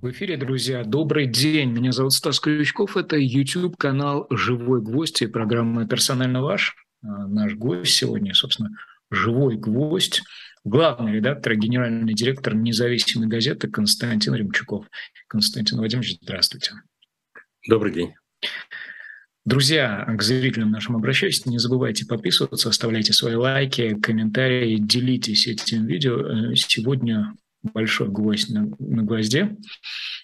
В эфире, друзья, добрый день. Меня зовут Стас Крючков. Это YouTube-канал «Живой гвоздь» и программа «Персонально ваш». А, наш гость сегодня, собственно, «Живой гвоздь», главный редактор генеральный директор независимой газеты Константин Ремчуков. Константин Владимирович, здравствуйте. Добрый день. Друзья, к зрителям нашим обращаюсь, не забывайте подписываться, оставляйте свои лайки, комментарии, делитесь этим видео. Э, сегодня большой гвоздь на, на гвозде,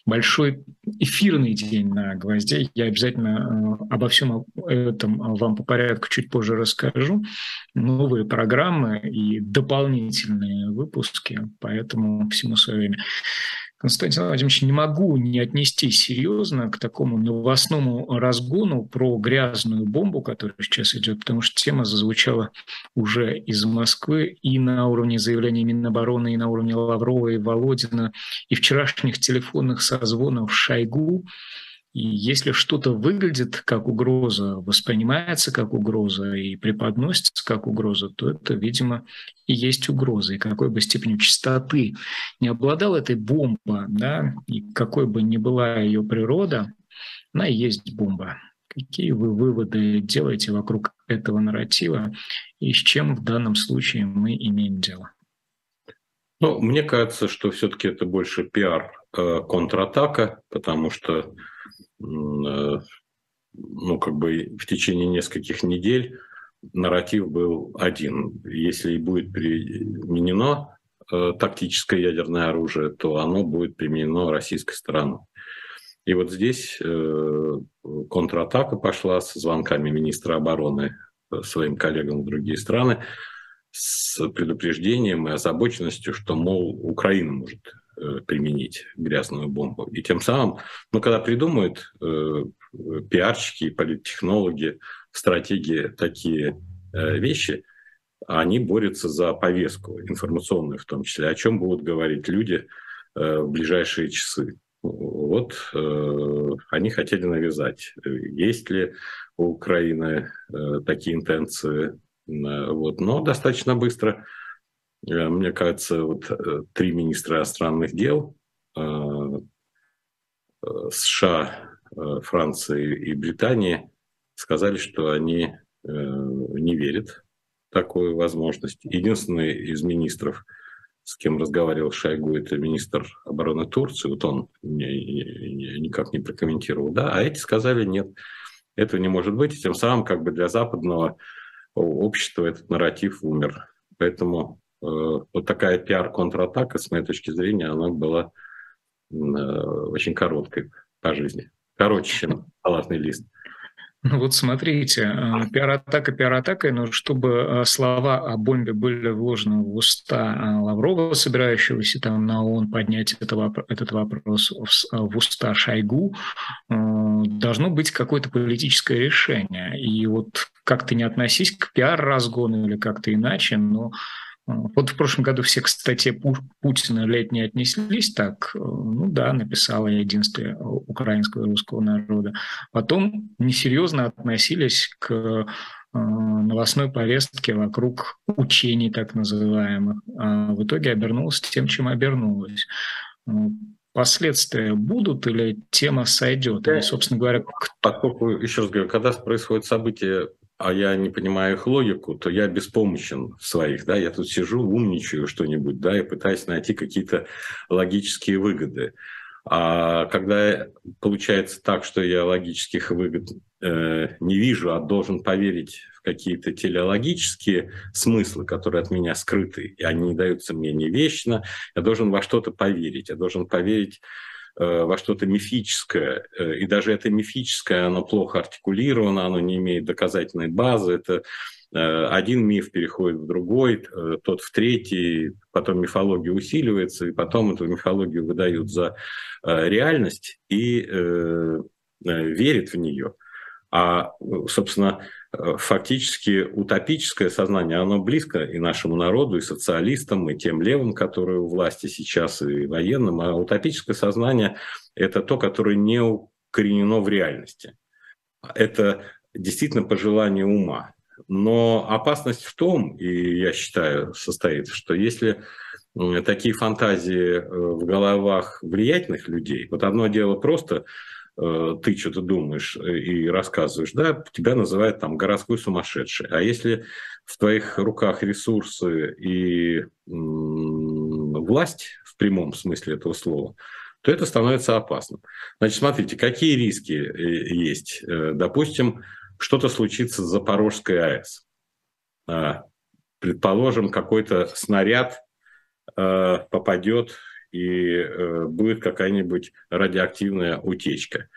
большой эфирный день на гвозде. Я обязательно э, обо всем этом вам по порядку чуть позже расскажу. Новые программы и дополнительные выпуски, поэтому всему свое время. Константин Владимирович, не могу не отнестись серьезно к такому новостному разгону про грязную бомбу, которая сейчас идет, потому что тема зазвучала уже из Москвы и на уровне заявлений Минобороны, и на уровне Лаврова и Володина, и вчерашних телефонных созвонов Шойгу и если что-то выглядит как угроза, воспринимается как угроза и преподносится как угроза, то это, видимо, и есть угроза. И какой бы степенью чистоты не обладала этой бомба, да, и какой бы ни была ее природа, она и есть бомба. Какие вы выводы делаете вокруг этого нарратива и с чем в данном случае мы имеем дело? Ну, мне кажется, что все-таки это больше пиар контратака, потому что Э, ну, как бы в течение нескольких недель нарратив был один. Если будет применено э, тактическое ядерное оружие, то оно будет применено российской стороной. И вот здесь э, контратака пошла с звонками министра обороны своим коллегам в другие страны с предупреждением и озабоченностью, что, мол, Украина может Э, применить грязную бомбу. И тем самым, ну, когда придумают э, пиарщики политтехнологи, стратегии такие э, вещи, они борются за повестку информационную в том числе, о чем будут говорить люди э, в ближайшие часы. Вот э, они хотели навязать, есть ли у Украины э, такие интенции. Э, вот. Но достаточно быстро Э, мне кажется, вот э, три министра иностранных дел э, США, Франции и Британии сказали, что они не верят в такую возможность. Единственный из министров, с кем разговаривал Шойгу, это министр обороны Турции. Вот он никак не прокомментировал. Да, а эти сказали, нет, этого не может быть. И тем самым как бы для западного общества этот нарратив умер. Поэтому Э, вот такая пиар-контратака, с моей точки зрения, она была э, очень короткой по жизни. Короче, чем салатный лист. Ну вот смотрите, э, пиар-атака пиар-атакой, но чтобы слова о бомбе были вложены в уста Лаврова, собирающегося там на ООН поднять это, этот вопрос в уста Шойгу, должно быть какое-то политическое решение. И вот как-то не относись к пиар-разгону или как-то иначе, но вот в прошлом году все к статье Путина лет не отнеслись так. Ну да, написала единстве украинского и русского народа. Потом несерьезно относились к э, новостной повестке вокруг учений так называемых. А в итоге обернулась тем, чем обернулась. Э, последствия будут или тема сойдет? Или, собственно говоря, кто... Поскольку, еще раз говорю, когда происходит событие а я не понимаю их логику, то я беспомощен в своих, да, я тут сижу, умничаю что-нибудь, да, и пытаюсь найти какие-то логические выгоды. А когда получается так, что я логических выгод э, не вижу, а должен поверить в какие-то телеологические смыслы, которые от меня скрыты, и они не даются мне не вечно, я должен во что-то поверить, я должен поверить во что-то мифическое, э, и даже это мифическое, оно плохо артикулировано, оно не имеет доказательной базы, это э, один миф переходит в другой, тот в третий, потом мифология усиливается, и потом эту мифологию выдают за реальность и верит в нее. А, собственно, фактически утопическое сознание, оно близко и нашему народу, и социалистам, и тем левым, которые у власти сейчас, и военным. А утопическое сознание – это то, которое не укоренено в реальности. Это действительно пожелание ума. Но опасность в том, и я считаю, состоит, что если такие фантазии в головах влиятельных людей. Вот одно дело просто ты что-то думаешь и рассказываешь, да, тебя называют там городской сумасшедший. А если в твоих руках ресурсы и власть в прямом смысле этого слова, то это становится опасным. Значит, смотрите, какие риски э, есть. Э, допустим, что-то случится с Запорожской АЭС. А, предположим, какой-то снаряд э, попадет и будет какая-нибудь радиоактивная утечка.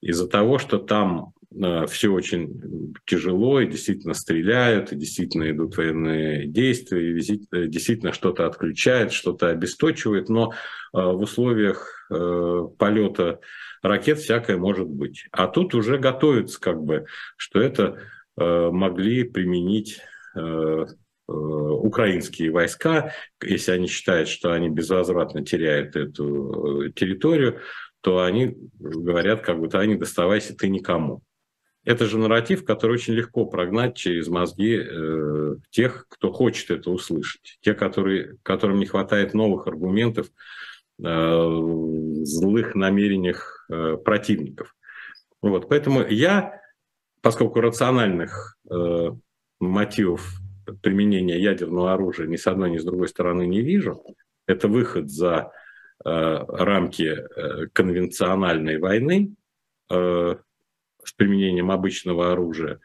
Из-за того, что там Э, все очень тяжело, и действительно стреляют, и действительно идут военные действия, и э, действительно что-то отключает, что-то обесточивает, но э, в условиях полета ракет всякое может быть. А тут уже готовится как бы, что это могли применить украинские войска, если они считают, что они безвозвратно теряют эту территорию, то они говорят, как бы, они доставайся ты никому. Это же нарратив, который очень легко прогнать через мозги э, тех, кто хочет это услышать, те, которые, которым не хватает новых аргументов э, злых намерениях э, противников. Вот, поэтому я, поскольку рациональных э, мотивов применения ядерного оружия ни с одной, ни с другой стороны не вижу, это выход за э, рамки э, конвенциональной войны, э, с применением обычного оружия,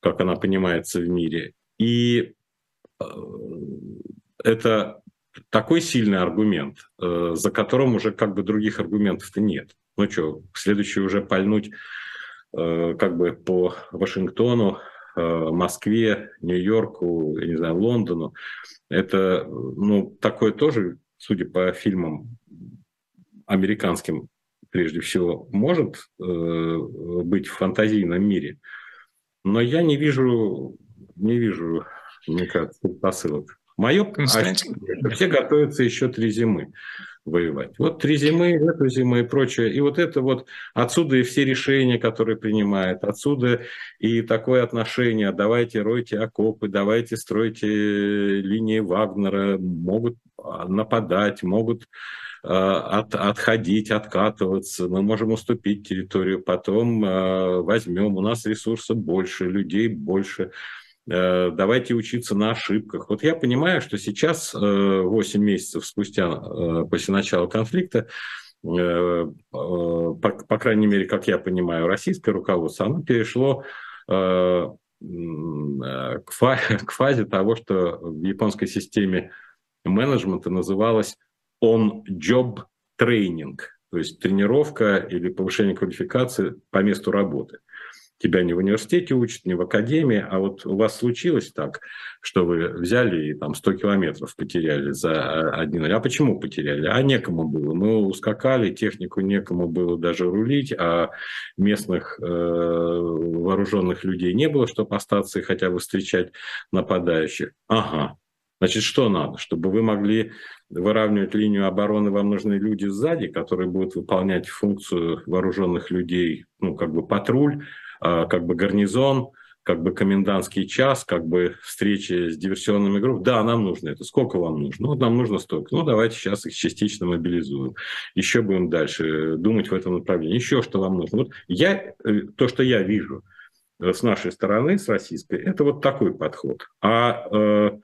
как она понимается в мире. И э, это такой сильный аргумент, э, за которым уже как бы других аргументов-то нет. Ну что, следующий уже пальнуть э, как бы по Вашингтону, Москве, Нью-Йорку, я не знаю, Лондону. Это, ну, такое тоже, судя по фильмам американским, прежде всего, может э, быть в фантазийном мире. Но я не вижу, не вижу, кажется, посылок. Мое Константин. все готовятся еще три зимы воевать. Вот три зимы, эту зиму и прочее. И вот это вот отсюда и все решения, которые принимают, отсюда и такое отношение, давайте ройте окопы, давайте стройте линии Вагнера, могут нападать, могут Э, от, отходить, откатываться, мы можем уступить территорию, потом э, возьмем, у нас ресурсов больше, людей больше, э, давайте учиться на ошибках. Вот я понимаю, что сейчас, 8 месяцев спустя после начала конфликта, по, по крайней мере, как я понимаю, российское руководство, оно перешло к фазе того, что в японской системе менеджмента называлось on-job тренинг, то есть тренировка или повышение квалификации по месту работы. Тебя не в университете учат, не в академии, а вот у вас случилось так, что вы взяли и там 100 километров потеряли за один... А почему потеряли? А некому было. Мы ускакали, технику некому было даже рулить, а местных э, вооруженных людей не было, чтобы остаться и хотя бы встречать нападающих. Ага, Значит, что надо? Чтобы вы могли выравнивать линию обороны, вам нужны люди сзади, которые будут выполнять функцию вооруженных людей, ну, как бы патруль, как бы гарнизон, как бы комендантский час, как бы встречи с диверсионными группами. Да, нам нужно это. Сколько вам нужно? Ну, нам нужно столько. Ну, давайте сейчас их частично мобилизуем. Еще будем дальше думать в этом направлении. Еще что вам нужно. Вот я, э, то, что я вижу с нашей стороны, с российской, это вот такой подход. А э,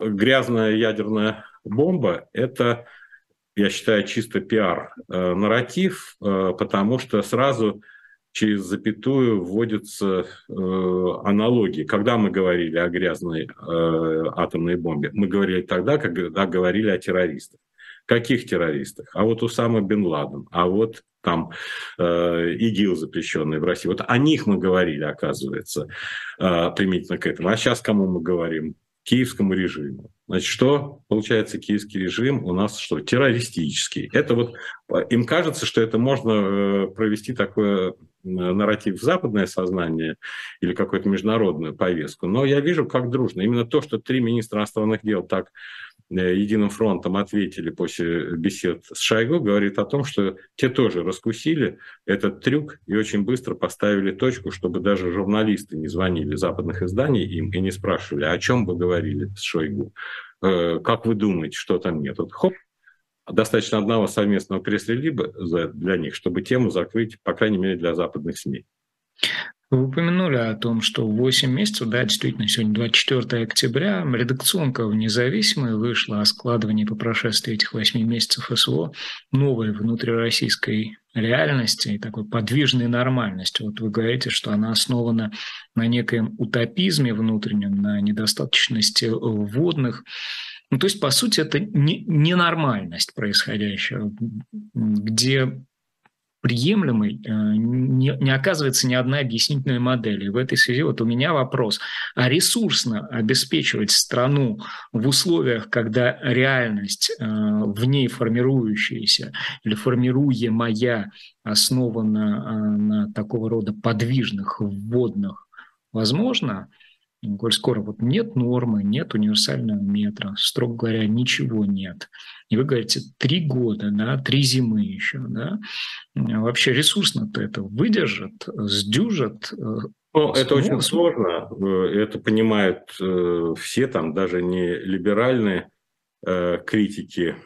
грязная ядерная бомба – это, я считаю, чисто пиар-нарратив, э, э, потому что сразу через запятую вводятся э, аналогии. Когда мы говорили о грязной атомной бомбе? Мы говорили тогда, когда говорили о террористах. Каких террористах? А вот Усама бен Ладен, а вот там э, ИГИЛ запрещенный в России. Вот о них мы говорили, оказывается, э, применительно к этому. А сейчас кому мы говорим? Киевскому режиму. Значит, что получается киевский режим у нас что? Террористический. Это вот им кажется, что это можно э, провести такое нарратив в западное сознание или какую-то международную повестку. Но я вижу, как дружно. Именно то, что три министра иностранных дел так Э, единым фронтом ответили после бесед с Шойгу, говорит о том, что те тоже раскусили этот трюк и очень быстро поставили точку, чтобы даже журналисты не звонили западных изданий им и не спрашивали, о чем вы говорили с Шойгу. Э, как вы думаете, что там нет? Вот хоп, достаточно одного совместного пресс-релиза для них, чтобы тему закрыть, по крайней мере, для западных СМИ. Вы упомянули о том, что 8 месяцев, да, действительно, сегодня 24 октября, редакционка независимая вышла о складывании по прошествии этих 8 месяцев СВО новой внутрироссийской реальности и такой подвижной нормальности. Вот вы говорите, что она основана на некоем утопизме внутреннем, на недостаточности вводных. Ну, то есть, по сути, это не, ненормальность происходящего, где приемлемой э, не, не оказывается ни одна объяснительная модель. И в этой связи вот у меня вопрос. А ресурсно обеспечивать страну в условиях, когда реальность э, в ней формирующаяся или формируемая основана э, на такого рода подвижных, вводных, возможно – коль скоро вот нет нормы, нет универсального метра, строго говоря, ничего нет. И вы говорите, три года, да, три зимы еще, да, вообще ресурсно-то это выдержит, сдюжит, э, ну, это очень сложно, э, это понимают э, все, там даже не либеральные критики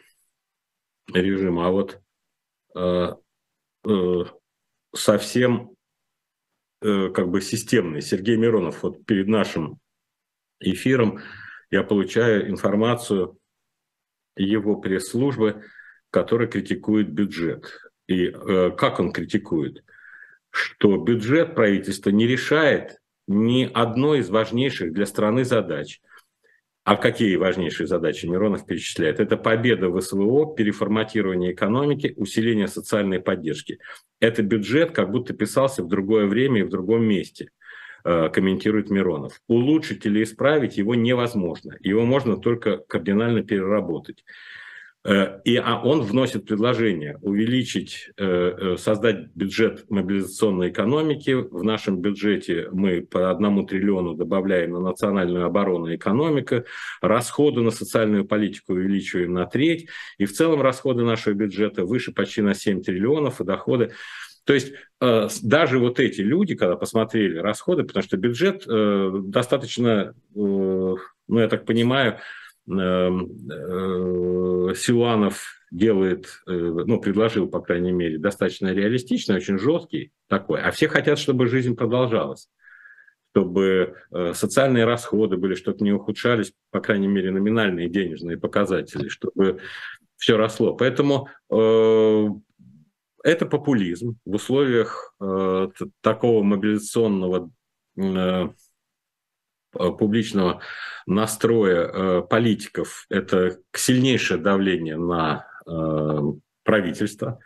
режима, а вот совсем как бы системный. Сергей Миронов, вот перед нашим эфиром я получаю информацию его пресс-службы, которая критикует бюджет. И э, как он критикует? Что бюджет правительства не решает ни одной из важнейших для страны задач – а какие важнейшие задачи Миронов перечисляет? Это победа в СВО, переформатирование экономики, усиление социальной поддержки. Это бюджет как будто писался в другое время и в другом месте, комментирует Миронов. Улучшить или исправить его невозможно. Его можно только кардинально переработать. Э, и а он вносит предложение увеличить, э, э, создать бюджет мобилизационной экономики. В нашем бюджете мы по одному триллиону добавляем на национальную оборону и экономику, расходы на социальную политику увеличиваем на треть, и в целом расходы нашего бюджета выше почти на 7 триллионов, и доходы то есть даже вот эти люди, когда посмотрели расходы, потому что бюджет достаточно, ну, я так понимаю, Эм, э, Силуанов делает, э, ну, предложил, по крайней мере, достаточно реалистичный, очень жесткий такой, а все хотят, чтобы жизнь продолжалась чтобы э, социальные расходы были, чтобы не ухудшались, по крайней мере, номинальные денежные показатели, чтобы все росло. Поэтому э, это популизм в условиях э, такого мобилизационного э, Э, публичного настроя э, политиков – это сильнейшее давление на э, правительство.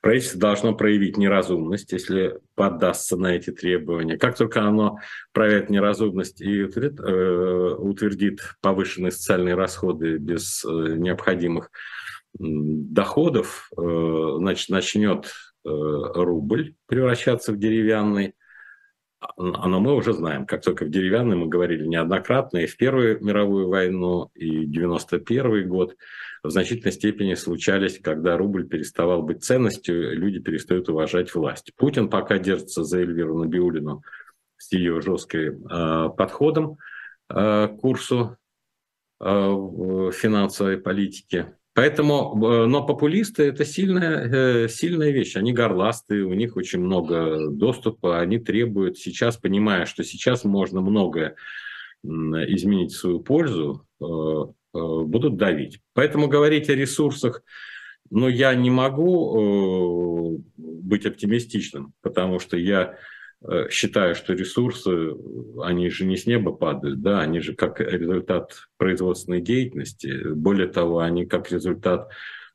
Правительство должно проявить неразумность, если поддастся на эти требования. Как только оно проявит неразумность и утвердит, утвердит повышенные социальные расходы без необходимых доходов, значит, начнет рубль превращаться в деревянный, но мы уже знаем, как только в деревянной мы говорили неоднократно и в Первую мировую войну, и 91 год, в значительной степени случались, когда рубль переставал быть ценностью, люди перестают уважать власть. Путин пока держится за Эльвиру Набиулину с ее жестким э, подходом э, к курсу э, финансовой политики. Поэтому, э, но популисты это сильная, э, сильная вещь. Они горластые, у них очень много доступа, они требуют сейчас, понимая, что сейчас можно многое изменить в свою пользу, э, будут давить. Поэтому говорить о ресурсах, но я не могу быть оптимистичным, потому что я считаю, что ресурсы, они же не с неба падают, да, они же как результат производственной деятельности. Более того, они как результат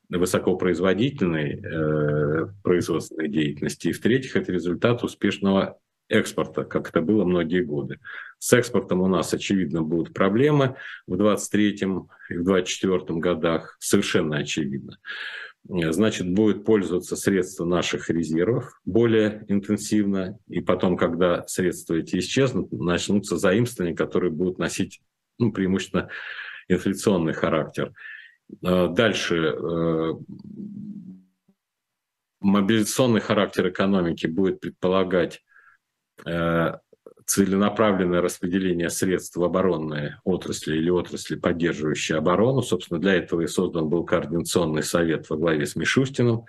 высокопроизводительной э, производственной деятельности. И в-третьих, это результат успешного экспорта, как это было многие годы. С экспортом у нас, очевидно, будут проблемы в 2023 и в 2024 годах, совершенно очевидно. Э, значит, будет пользоваться средства наших резервов более интенсивно, и потом, когда средства эти исчезнут, начнутся заимствования, которые будут носить ну, преимущественно инфляционный характер. Э, дальше э, мобилизационный характер экономики будет предполагать целенаправленное распределение средств в оборонные отрасли или отрасли, поддерживающие оборону. Собственно, для этого и создан был координационный совет во главе с Мишустиным,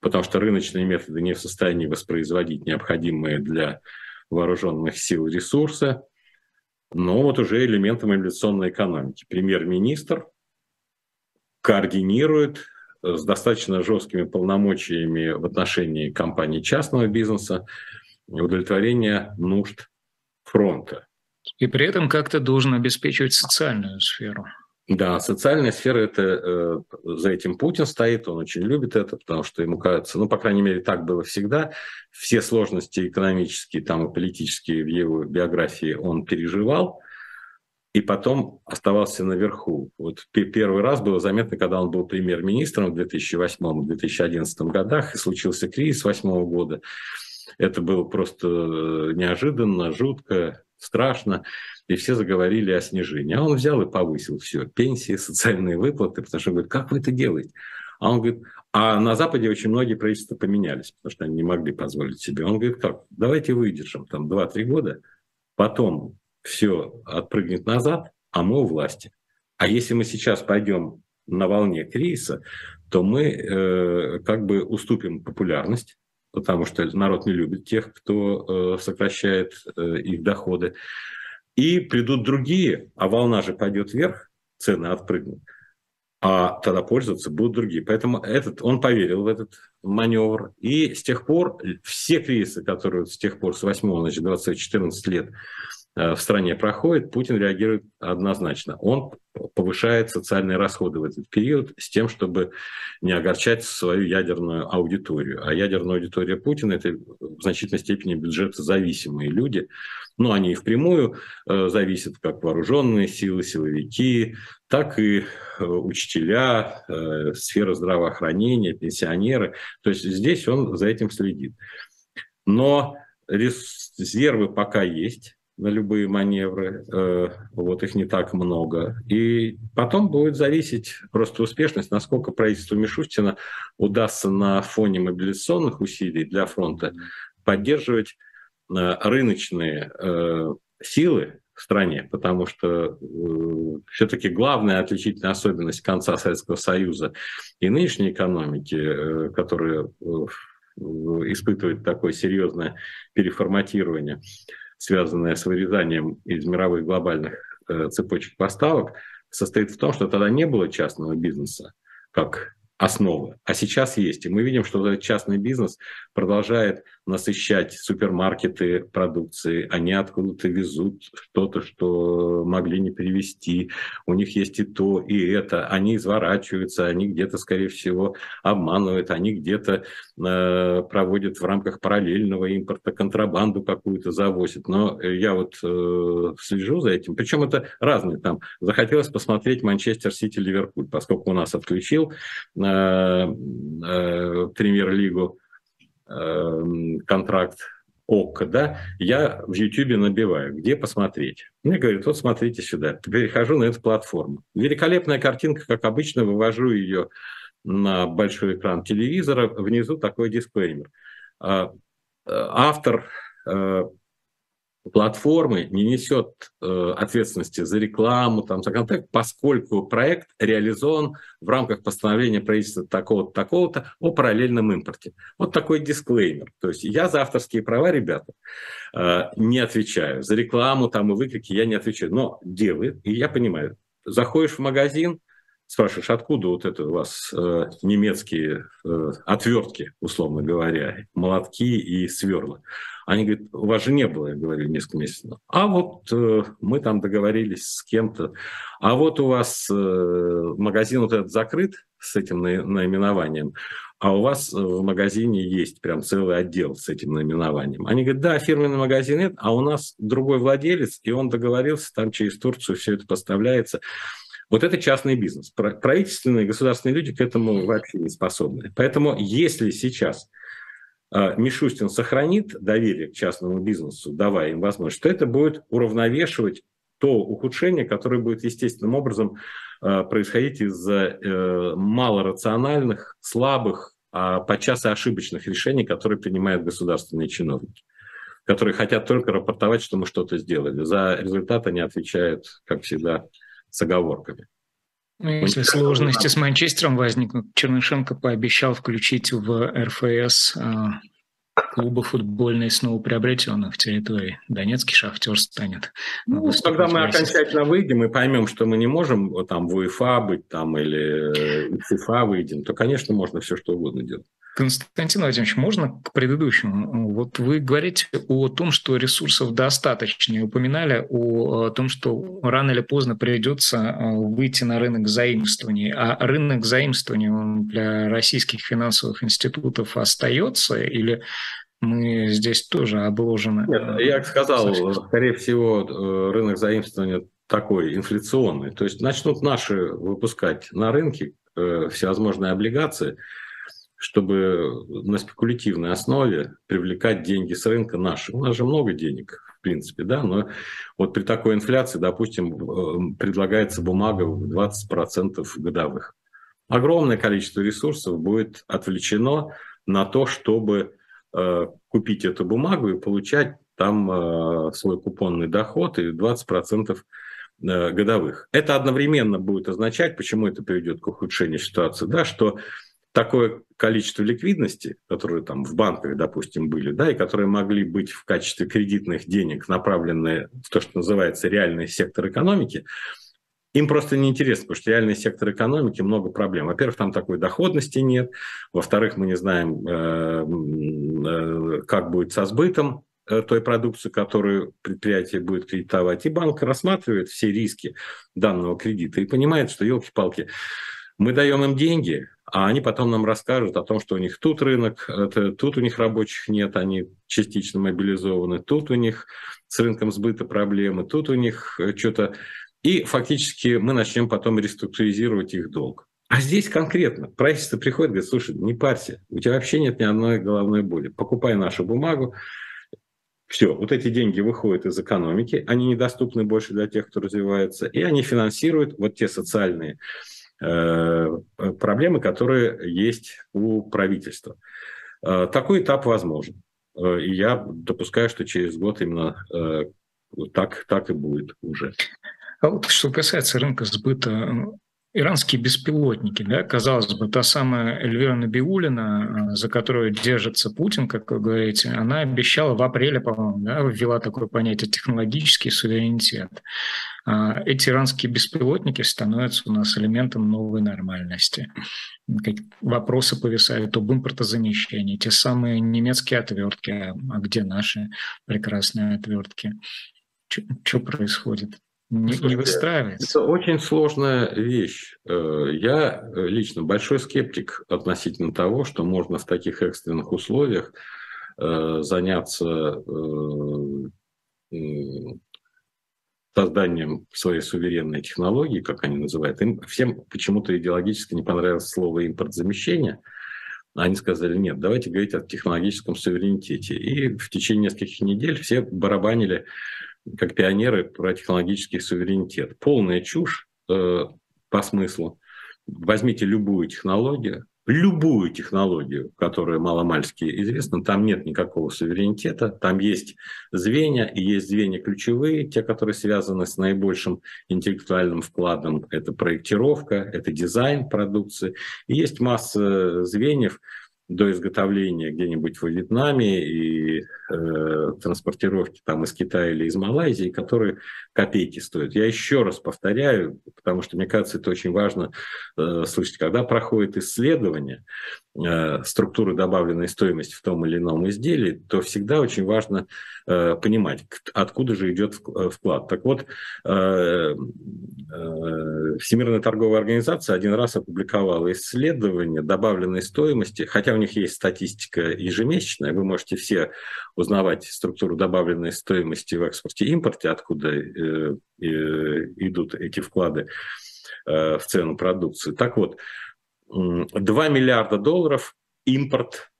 потому что рыночные методы не в состоянии воспроизводить необходимые для вооруженных сил ресурсы. Но вот уже элементы мобилизационной экономики. Премьер-министр координирует с достаточно жесткими полномочиями в отношении компаний частного бизнеса удовлетворение нужд фронта. И при этом как-то должен обеспечивать социальную сферу. Да, социальная сфера это э, за этим Путин стоит, он очень любит это, потому что ему кажется, ну, по крайней мере, так было всегда. Все сложности экономические там, и политические в его биографии он переживал, и потом оставался наверху. Вот первый раз было заметно, когда он был премьер-министром в 2008-2011 годах, и случился кризис 2008 года. Это было просто э, неожиданно, жутко, страшно, и все заговорили о снижении. А он взял и повысил все, пенсии, социальные выплаты, потому что говорит, как вы это делаете? А он говорит, а на Западе очень многие правительства поменялись, потому что они не могли позволить себе. Он говорит, как, давайте выдержим там 2-3 года, потом все отпрыгнет назад, а мы у власти. А если мы сейчас пойдем на волне кризиса, то мы э, как бы уступим популярность, потому что народ не любит тех, кто э, сокращает э, их доходы. И придут другие, а волна же пойдет вверх, цены отпрыгнут, а тогда пользоваться будут другие. Поэтому этот, он поверил в этот маневр. И с тех пор все кризисы, которые с тех пор, с 8 значит, 20-14 лет Э, в стране проходит, Путин реагирует однозначно. Он повышает социальные расходы в этот период с тем, чтобы не огорчать свою ядерную аудиторию. А ядерная аудитория Путина – это в значительной степени бюджетозависимые люди. Но они и впрямую э, зависят как вооруженные силы, силовики, так и э, учителя, сфера здравоохранения, пенсионеры. То есть здесь он за этим следит. Но резервы пока есть на любые маневры, э, вот их не так много. И потом будет зависеть просто успешность, насколько правительству Мишустина удастся на фоне мобилизационных усилий для фронта поддерживать э, рыночные э, силы в стране, потому что все-таки главная отличительная особенность конца Советского Союза и нынешней экономики, которая испытывает такое серьезное переформатирование, связанная с вырезанием из мировых глобальных э, цепочек поставок, состоит в том, что тогда не было частного бизнеса, как основы. А сейчас есть. И мы видим, что частный бизнес продолжает насыщать супермаркеты продукции. Они откуда-то везут что-то, что могли не привезти. У них есть и то, и это. Они изворачиваются, они где-то, скорее всего, обманывают, они где-то э, проводят в рамках параллельного импорта контрабанду какую-то завозят. Но я вот э, слежу за этим. Причем это разные. Там захотелось посмотреть Манчестер Сити-Ливерпуль, поскольку у нас отключил э, премьер-лигу э, контракт ОККО, да, я в Ютьюбе набиваю, где посмотреть. Мне говорят, вот смотрите сюда. Перехожу на эту платформу. Великолепная картинка, как обычно, вывожу ее на большой экран телевизора. Внизу такой дисклеймер. А, э, автор э, платформы не несет э, ответственности за рекламу, там, за контакт, поскольку проект реализован в рамках постановления правительства такого-то, такого-то о параллельном импорте. Вот такой дисклеймер. То есть я за авторские права, ребята, э, не отвечаю. За рекламу там и выкрики я не отвечаю. Но делает, и я понимаю. Заходишь в магазин, спрашиваешь, откуда вот это у вас э, немецкие э, отвертки, условно говоря, молотки и сверла. Они говорят, у вас же не было, я говорю, несколько месяцев. А вот э, мы там договорились с кем-то. А вот у вас э, магазин вот этот закрыт с этим наименованием, а у вас в магазине есть прям целый отдел с этим наименованием. Они говорят, да, фирменный магазин нет, а у нас другой владелец, и он договорился, там через Турцию все это поставляется. Вот это частный бизнес. Правительственные, государственные люди к этому вообще не способны. Поэтому если сейчас а, Мишустин сохранит доверие к частному бизнесу, давая им возможность, то это будет уравновешивать то ухудшение, которое будет естественным образом а, происходить из-за э, малорациональных, слабых, а подчас и ошибочных решений, которые принимают государственные чиновники. которые хотят только рапортовать, что мы что-то сделали. За результат они отвечают, как всегда, с оговорками. Ну, если сложности с Манчестером возникнут, Чернышенко пообещал включить в РФС а, клубы футбольные снова приобретенных территорий. Донецкий шахтер станет. Ну, когда мы окончательно выйдем и поймем, что мы не можем там в УЕФА быть там или в ФИФА выйдем, то, конечно, можно все что угодно делать. Константин Владимирович, можно к предыдущему? Вот вы говорите о том, что ресурсов достаточно, упоминали о том, что рано или поздно придется э, выйти на рынок заимствований. А рынок заимствований для российских финансовых институтов остается или мы здесь тоже обложены? Нет, я сказал, скорее всего, э, рынок заимствования такой инфляционный. То есть начнут наши выпускать на рынке э, всевозможные облигации – чтобы на спекулятивной основе привлекать деньги с рынка наши. У нас же много денег, в принципе, да, но вот при такой инфляции, допустим, э, предлагается бумага в 20% годовых. Огромное количество ресурсов будет отвлечено на то, чтобы э, купить эту бумагу и получать там э, свой купонный доход и 20% э, годовых. Это одновременно будет означать, почему это приведет к ухудшению ситуации, да, что такое количество ликвидности, которые там в банках, допустим, были, да, и которые могли быть в качестве кредитных денег направлены в то, что называется реальный сектор экономики, им просто неинтересно, потому что реальный сектор экономики много проблем. Во-первых, там такой доходности нет. Во-вторых, мы не знаем, э, э, как будет со сбытом э, той продукции, которую предприятие будет кредитовать. И банк рассматривает все риски данного кредита и понимает, что, елки-палки, мы даем им деньги, а они потом нам расскажут о том, что у них тут рынок, это, тут у них рабочих нет, они частично мобилизованы, тут у них с рынком сбыта проблемы, тут у них э, что-то... И фактически мы начнем потом реструктуризировать их долг. А здесь конкретно правительство приходит и говорит, слушай, не парься, у тебя вообще нет ни одной головной боли. Покупай нашу бумагу, все, вот эти деньги выходят из экономики, они недоступны больше для тех, кто развивается, и они финансируют вот те социальные проблемы, которые есть у правительства. Э, такой этап возможен. Э, и я допускаю, что через год именно так, так и будет уже. А вот что касается рынка сбыта, иранские беспилотники, да, казалось бы, та самая Эльвира Набиулина, за которую держится Путин, как вы говорите, она обещала в апреле, по-моему, да, ввела такое понятие технологический суверенитет. А эти иранские беспилотники становятся у нас элементом новой нормальности. Вопросы повисают об импортозамещении, те самые немецкие отвертки, а где наши прекрасные отвертки? Что происходит? Не, Слушайте, не выстраивается. Это очень сложная вещь. Э, я лично большой скептик относительно того, что можно в таких экстренных условиях э, заняться э, созданием своей суверенной технологии, как они называют, им всем почему-то идеологически не понравилось слово импортзамещение. Они сказали, нет, давайте говорить о технологическом суверенитете. И в течение нескольких недель все барабанили, как пионеры, про технологический суверенитет. Полная чушь э, по смыслу. Возьмите любую технологию, любую технологию, которая маломальски известна, там нет никакого суверенитета, там есть звенья, и есть звенья ключевые, те, которые связаны с наибольшим интеллектуальным вкладом, это проектировка, это дизайн продукции, и есть масса звеньев, до изготовления где-нибудь во Вьетнаме и э, транспортировки там из Китая или из Малайзии, которые копейки стоят. Я еще раз повторяю, потому что мне кажется, это очень важно э, слышать, когда проходит исследование э, структуры добавленной стоимости в том или ином изделии, то всегда очень важно э, понимать, откуда же идет э, вклад. Так вот, Всемирная торговая организация один раз опубликовала исследование добавленной стоимости, хотя у них есть статистика ежемесячная, вы можете все узнавать структуру добавленной стоимости в экспорте и импорте, откуда идут эти вклады в цену продукции. Так вот, 2 миллиарда долларов импорт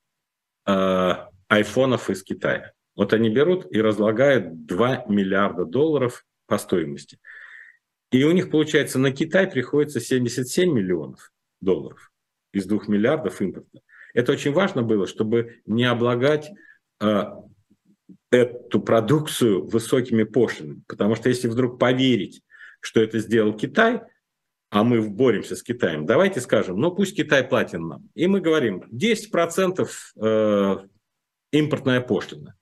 айфонов из Китая. Вот они берут и разлагают 2 миллиарда долларов по стоимости. И у них, получается, на Китай приходится 77 миллионов долларов из 2 миллиардов импорта. Это очень важно было, чтобы не облагать э, эту продукцию высокими пошлинами. Потому что если вдруг поверить, что это сделал Китай, а мы боремся с Китаем, давайте скажем, ну пусть Китай платит нам. И мы говорим, 10% э, импортная пошлина.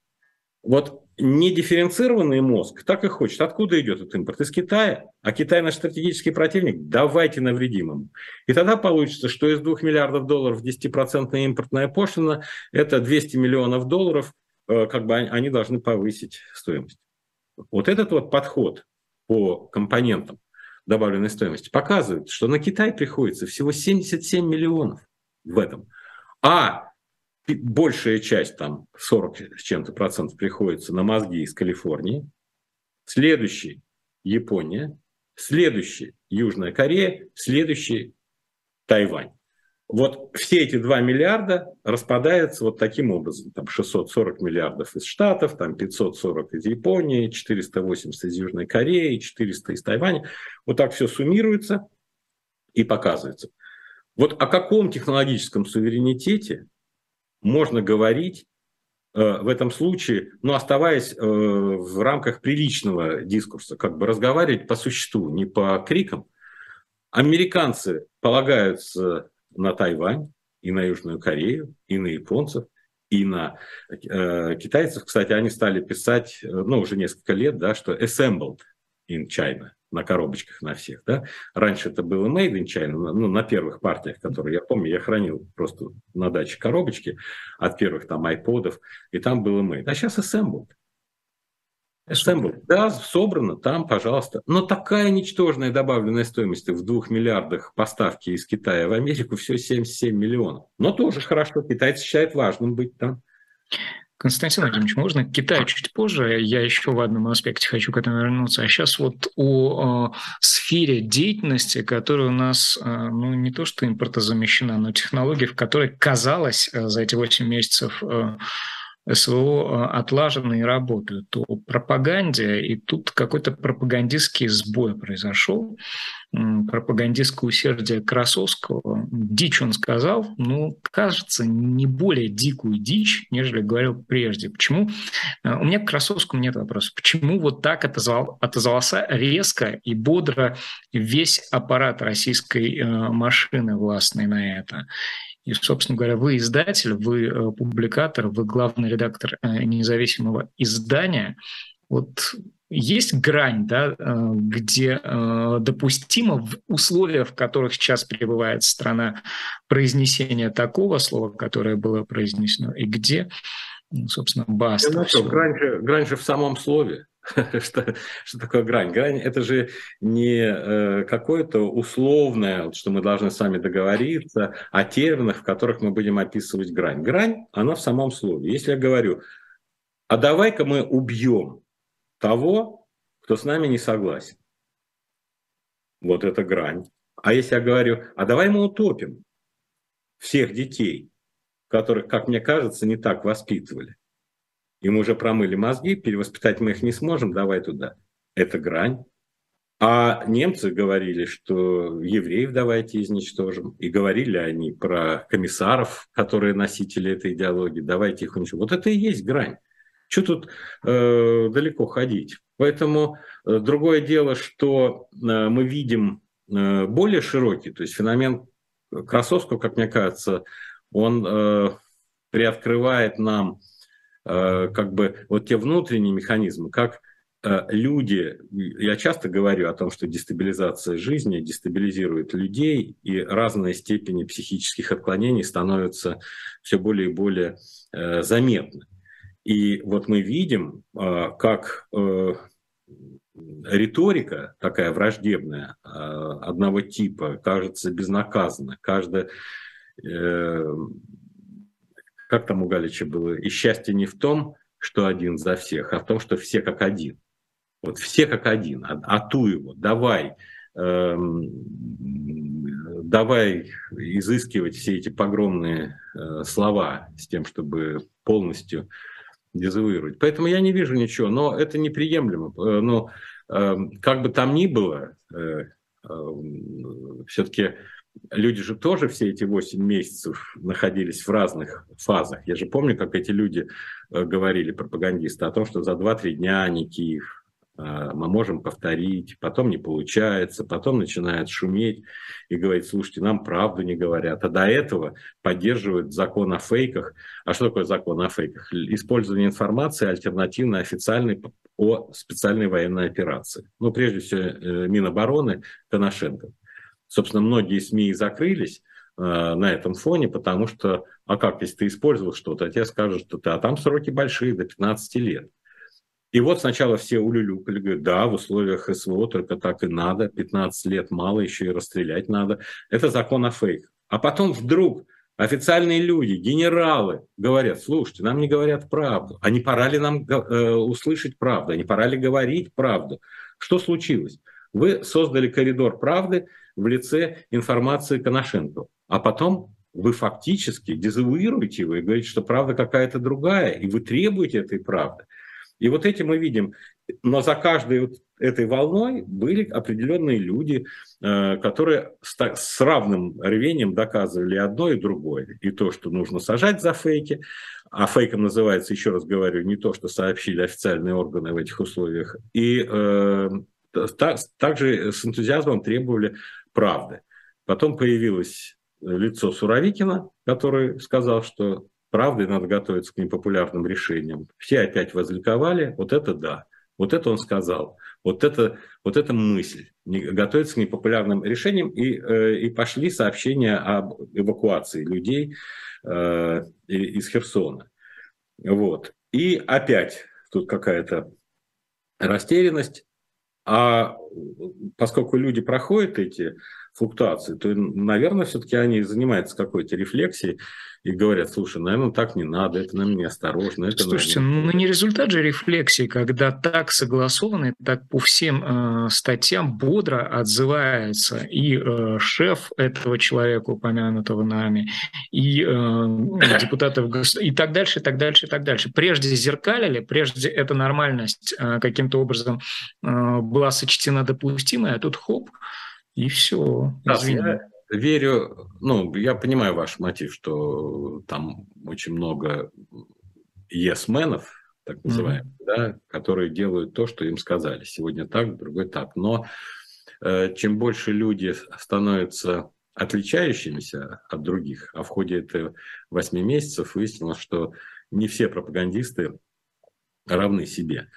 Вот недифференцированный мозг так и хочет. Откуда идет этот импорт? Из Китая. А Китай наш стратегический противник. Давайте навредим ему. И тогда получится, что из 2 миллиардов долларов 10% импортная пошлина – это 200 миллионов долларов, э, как бы они должны повысить стоимость. Вот этот вот подход по компонентам добавленной стоимости показывает, что на Китай приходится всего 77 миллионов в этом. А большая часть, там 40 с чем-то процентов приходится на мозги из Калифорнии, следующий – Япония, следующий – Южная Корея, следующий – Тайвань. Вот все эти 2 миллиарда распадаются вот таким образом. Там 640 миллиардов из Штатов, там 540 из Японии, 480 из Южной Кореи, 400 из Тайваня. Вот так все суммируется и показывается. Вот о каком технологическом суверенитете можно говорить э, в этом случае, ну, оставаясь э, в рамках приличного дискурса, как бы разговаривать по существу, не по крикам. Американцы полагаются на Тайвань и на Южную Корею, и на японцев, и на э, китайцев. Кстати, они стали писать, э, ну, уже несколько лет, да, что assembled in China на коробочках на всех. Да? Раньше это было Made in China, ну, на первых партиях, которые я помню, я хранил просто на даче коробочки от первых там айподов, и там было Made. А сейчас Assembled. Assembled. Да, собрано, там, пожалуйста. Но такая ничтожная добавленная стоимость в двух миллиардах поставки из Китая в Америку все 77 миллионов. Но тоже хорошо, китайцы считают важным быть там. Константин Владимирович, можно к Китаю чуть позже, я еще в одном аспекте хочу к этому вернуться, а сейчас вот о, о сфере деятельности, которая у нас, э, ну, не то что импортозамещена, но технологии, в которой, казалось, э, за эти 8 месяцев э, СВО э, отлажены и работают, то пропаганде, и тут какой-то пропагандистский сбой произошел, пропагандистское усердие Красовского. Дичь он сказал, ну, кажется, не более дикую дичь, нежели говорил прежде. Почему? Э, у меня к Красовскому нет вопроса. Почему вот так отозвал, отозвался резко и бодро весь аппарат российской э, машины властной на это? И, собственно говоря, вы издатель, вы э, публикатор, вы главный редактор э, независимого издания. Вот есть грань, да, э, где допустимо в условиях, в которых сейчас пребывает страна, произнесение такого слова, которое было произнесено, и где, собственно, баста. Ну, что, грань, же, грань же в самом слове. что, что такое грань? Грань – это же не э, какое-то условное, что мы должны сами договориться, о терминах, в которых мы будем описывать грань. Грань, она в самом слове. Если я говорю, а давай-ка мы убьем того, кто с нами не согласен. Вот это грань. А если я говорю, а давай мы утопим всех детей, которых, как мне кажется, не так воспитывали. Им уже промыли мозги, перевоспитать мы их не сможем, давай туда. Это грань. А немцы говорили, что евреев давайте изничтожим. И говорили они про комиссаров, которые носители этой идеологии, давайте их уничтожим. Вот это и есть грань. Что тут э, далеко ходить? Поэтому э, другое дело, что э, мы видим э, более широкий, то есть феномен Красовского, как мне кажется, он э, приоткрывает нам как бы вот те внутренние механизмы, как э, люди, я часто говорю о том, что дестабилизация жизни дестабилизирует людей, и разные степени психических отклонений становятся все более и более э, заметны. И вот мы видим, как риторика такая враждебная одного типа кажется безнаказанно. Каждая как там у Галича было, и счастье не в том, что один за всех, а в том, что все как один. Вот все как один, а, а ту его, давай, эм, давай изыскивать все эти погромные э, слова с тем, чтобы полностью дезавуировать. Поэтому я не вижу ничего, но это неприемлемо. Э, но э, как бы там ни было, э, э, все-таки люди же тоже все эти 8 месяцев находились в разных фазах. Я же помню, как эти люди э, говорили, пропагандисты, о том, что за 2-3 дня не Киев, а, мы можем повторить, потом не получается, потом начинает шуметь и говорить, слушайте, нам правду не говорят. А до этого поддерживают закон о фейках. А что такое закон о фейках? Использование информации альтернативно официальной о специальной военной операции. Ну, прежде всего, э, Минобороны Коношенко. Собственно, многие СМИ закрылись э, на этом фоне, потому что, а как, если ты использовал что-то, а тебе скажут, что ты, а там сроки большие, до 15 лет. И вот сначала все улюлюкали, говорят, да, в условиях СВО только так и надо, 15 лет мало, еще и расстрелять надо. Это закон о фейках. А потом вдруг официальные люди, генералы говорят, слушайте, нам не говорят правду, а не пора ли нам э, услышать правду, а не пора ли говорить правду? Что случилось? Вы создали коридор правды в лице информации Коношенко, а потом вы фактически дезавуируете его и говорите, что правда какая-то другая, и вы требуете этой правды. И вот эти мы видим. Но за каждой вот этой волной были определенные люди, э, которые с равным рвением доказывали одно и другое. И то, что нужно сажать за фейки, а фейком называется, еще раз говорю, не то, что сообщили официальные органы в этих условиях, и э, также с энтузиазмом требовали правды. Потом появилось лицо Суровикина, который сказал, что правда, надо готовиться к непопулярным решениям. Все опять возликовали, вот это да, вот это он сказал, вот это, вот это мысль, готовиться к непопулярным решениям, и, э, и пошли сообщения об эвакуации людей э, из Херсона. Вот. И опять тут какая-то растерянность, а поскольку люди проходят эти флуктуации, то, наверное, все-таки они занимаются какой-то рефлексией и говорят, слушай, наверное, так не надо, это нам неосторожно. Это, Слушайте, наверное... ну не результат же рефлексии, когда так согласованно, так по всем э, статьям бодро отзывается и э, шеф этого человека, упомянутого нами, и э, депутатов и так дальше, и так дальше, и так дальше. Прежде зеркалили, прежде эта нормальность э, каким-то образом э, была сочтена допустимой, а тут хоп, и все. Извини. Я верю, ну, я понимаю ваш мотив, что там очень много есменов, так называемых, mm-hmm. да, которые делают то, что им сказали. Сегодня так, другой так. Но э, чем больше люди становятся отличающимися от других, а в ходе этого восьми месяцев выяснилось, что не все пропагандисты равны себе.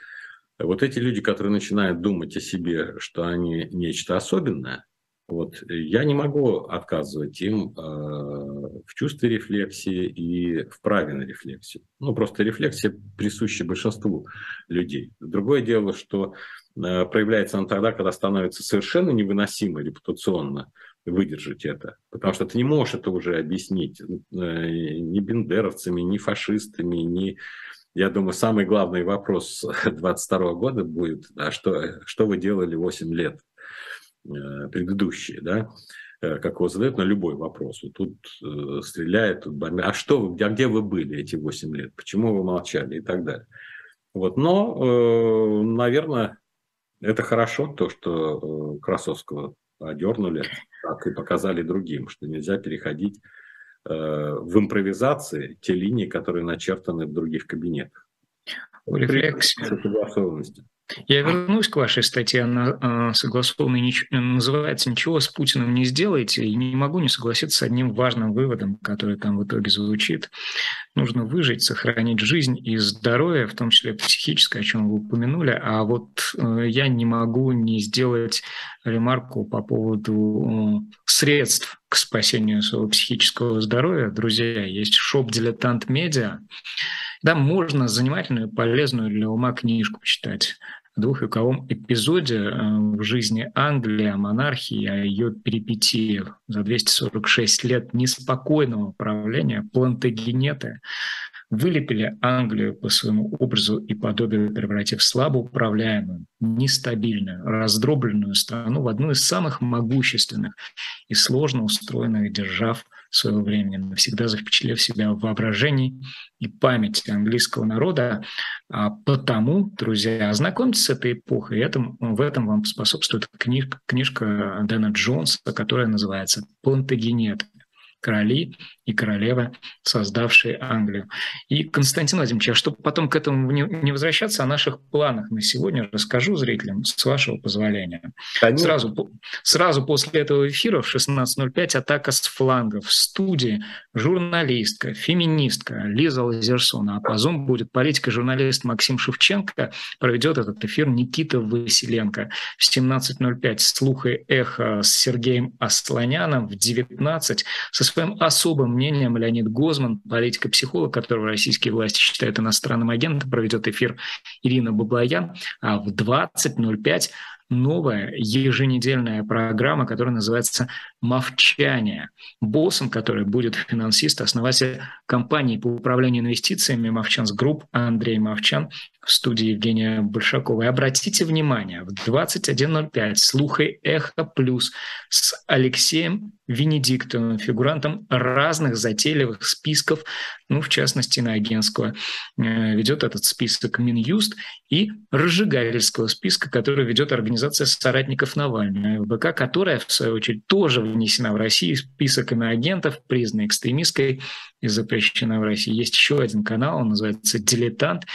Вот эти люди, которые начинают думать о себе, что они нечто особенное, вот. Я не могу отказывать им э, в чувстве рефлексии и в праве на рефлексию. Ну, просто рефлексия присуща большинству людей. Другое дело, что э, проявляется она тогда, когда становится совершенно невыносимо репутационно выдержать это. Потому что ты не можешь это уже объяснить э, ни бендеровцами, ни фашистами, ни... Я думаю, самый главный вопрос 22 года будет, а что, что вы делали 8 лет предыдущие, да, э, как его задают на любой вопрос. Вот тут э, стреляет, тут бомбят. А что вы, а где вы были эти 8 лет? Почему вы молчали и так далее. Вот. Но, э, наверное, это хорошо, то, что э, Красовского одернули, так и показали другим, что нельзя переходить э, в импровизации те линии, которые начертаны в других кабинетах. Согласованности. Я вернусь к вашей статье, она согласованная, называется «Ничего с Путиным не сделаете», и не могу не согласиться с одним важным выводом, который там в итоге звучит. Нужно выжить, сохранить жизнь и здоровье, в том числе психическое, о чем вы упомянули, а вот э, я не могу не сделать ремарку по поводу средств к спасению своего психического здоровья. Друзья, есть шоп «Дилетант Медиа», да, можно занимательную, полезную для ума книжку почитать двухвековом эпизоде э, в жизни Англии, о монархии, о ее перипетиях. За 246 лет неспокойного правления Плантагенеты вылепили Англию по своему образу и подобию, превратив слабо управляемую, нестабильную, раздробленную страну в одну из самых могущественных и сложно устроенных держав своего времени, навсегда запечатлев себя в воображении и памяти английского народа. А потому, друзья, ознакомьтесь с этой эпохой, и этом, в этом вам способствует книжка, книжка Дэна Джонса, которая называется «Плантагенет короли и королевы, создавшие Англию. И, Константин Владимирович, а чтобы потом к этому не возвращаться, о наших планах на сегодня расскажу зрителям, с вашего позволения. Сразу, сразу после этого эфира в 16.05 атака с флангов в студии журналистка, феминистка Лиза Лазерсон, а по Zoom будет политик и журналист Максим Шевченко, проведет этот эфир Никита Василенко. В 17.05 «Слух и эхо» с Сергеем Асланяном, в 19 со своим особым мнением Леонид Гозман, политик и психолог, которого российские власти считают иностранным агентом, проведет эфир Ирина Баблоян. А в 20.05 новая еженедельная программа, которая называется «Мовчание». Боссом, который будет финансист, основатель компании по управлению инвестициями «Movchan's Group» Андрей Мовчан в студии Евгения Большакова. И обратите внимание, в 21.05 «Слух эхо плюс» с Алексеем Венедиктовым, фигурантом разных затейливых списков, ну, в частности, на агентского. Э, ведет этот список Минюст и разжигательского списка, который ведет организация соратников Навального, ВК, которая, в свою очередь, тоже внесена в Россию список иноагентов, признана экстремистской и запрещена в России. Есть еще один канал, он называется «Дилетант»,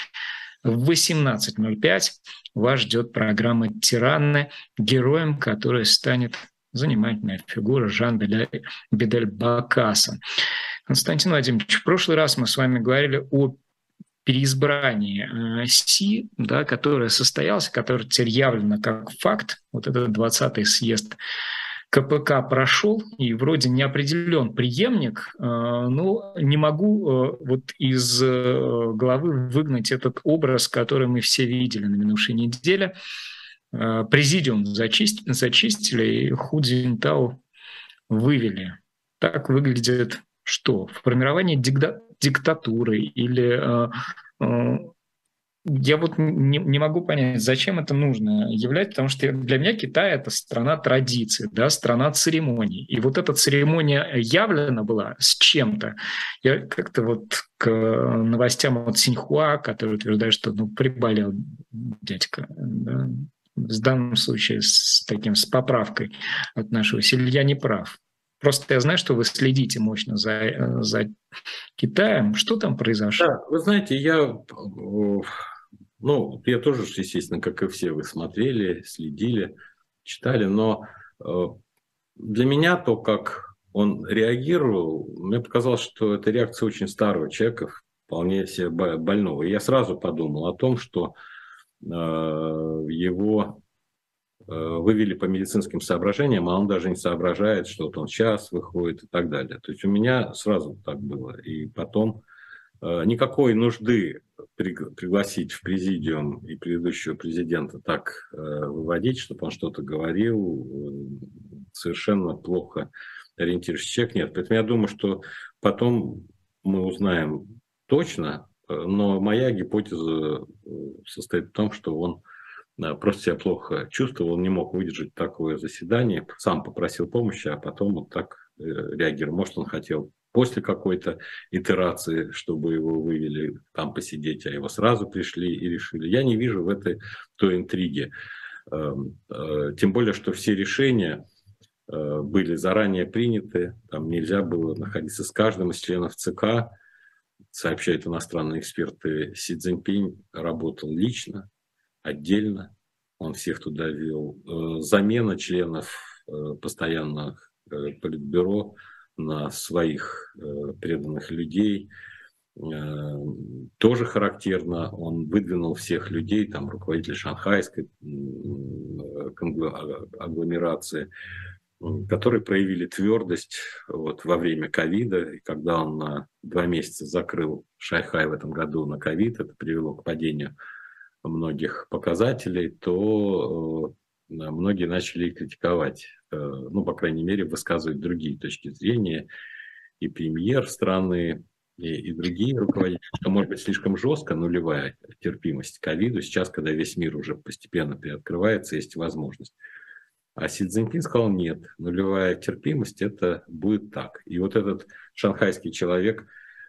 в 18.05 вас ждет программа «Тиранны», героем которой станет занимательная фигура Жан Бедель Бакаса. Константин Владимирович, в прошлый раз мы с вами говорили о переизбрании э, Си, да, которое состоялось, которое теперь явлено как факт, вот этот 20-й съезд КПК прошел, и вроде не определен преемник, э, но не могу э, вот из э, головы выгнать этот образ, который мы все видели на минувшей неделе. Президиум зачистили, зачистили и Ху Цзиньтау вывели. Так выглядит что? Формирование диктатуры или я вот не, не могу понять, зачем это нужно являть, потому что для меня Китай – это страна традиций, да, страна церемоний. И вот эта церемония явлена была с чем-то. Я как-то вот к новостям от Синьхуа, который утверждает, что ну, приболел дядька, да, в данном случае с таким, с поправкой от нашего я не прав. Просто я знаю, что вы следите мощно за, за Китаем. Что там произошло? Да, вы знаете, я ну, я тоже, естественно, как и все, вы смотрели, следили, читали, но э, для меня то, как он реагировал, мне показалось, что это реакция очень старого человека, вполне себе больного. И я сразу подумал о том, что э, его э, вывели по медицинским соображениям, а он даже не соображает, что вот он сейчас выходит и так далее. То есть у меня сразу так было. И потом никакой нужды пригласить в президиум и предыдущего президента так э, выводить, чтобы он что-то говорил, э, совершенно плохо ориентирующийся человек нет. Поэтому я думаю, что потом мы узнаем точно, э, но моя гипотеза состоит в том, что он просто себя плохо чувствовал, он не мог выдержать такое заседание, сам попросил помощи, а потом вот так реагировал. Может, он хотел после какой-то итерации, чтобы его вывели там посидеть, а его сразу пришли и решили. Я не вижу в этой той интриге. Эм, э, тем более, что все решения э, были заранее приняты, там нельзя было находиться с каждым из членов ЦК, сообщают иностранные эксперты, Си Цзиньпинь работал лично, отдельно, он всех туда вел. Э, замена членов постоянных политбюро на своих э, преданных людей. Э, тоже характерно, он выдвинул всех людей, там руководитель шанхайской агломерации, которые проявили твердость вот, во время ковида. И когда он на два месяца закрыл Шайхай в этом году на ковид, это привело к падению многих показателей, то э, многие начали критиковать, э, ну, по крайней мере, высказывать другие точки зрения. И премьер страны, и, и другие руководители, что может быть слишком жестко, нулевая терпимость к ковиду. Сейчас, когда весь мир уже постепенно приоткрывается, есть возможность. А Си Цзиньпин сказал, нет, нулевая терпимость, это будет так. И вот этот шанхайский человек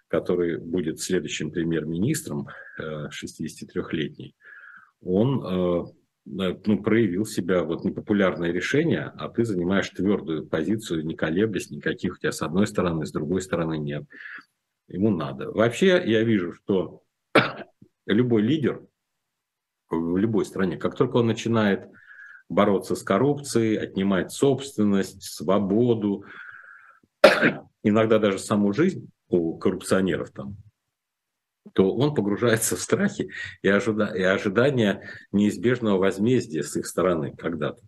который будет следующим премьер-министром, 63-летний, он ну, проявил себя вот непопулярное решение, а ты занимаешь твердую позицию, не колеблясь никаких у тебя с одной стороны, с другой стороны нет. Ему надо. Вообще я вижу, что любой лидер в любой стране, как только он начинает бороться с коррупцией, отнимать собственность, свободу, иногда даже саму жизнь у коррупционеров там, то он погружается в страхи и, ожида и ожидания неизбежного возмездия с их стороны когда-то.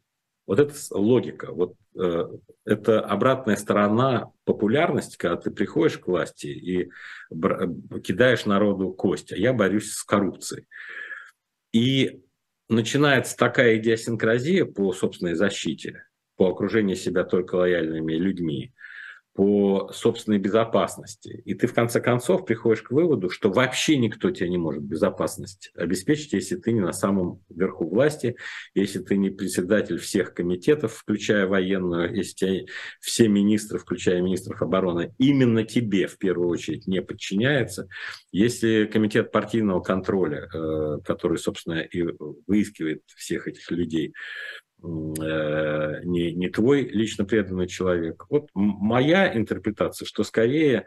Вот это логика, вот э, это обратная сторона популярности, когда ты приходишь к власти и кидаешь народу кость, а я борюсь с коррупцией. И начинается такая идиосинкразия по собственной защите, по окружению себя только лояльными людьми, по собственной безопасности. И ты в конце концов приходишь к выводу, что вообще никто тебе не может безопасность обеспечить, если ты не на самом верху власти, если ты не председатель всех комитетов, включая военную, если все министры, включая министров обороны, именно тебе в первую очередь не подчиняются, если комитет партийного контроля, э, который, собственно, и выискивает всех этих людей, не, не твой лично преданный человек. Вот моя интерпретация, что скорее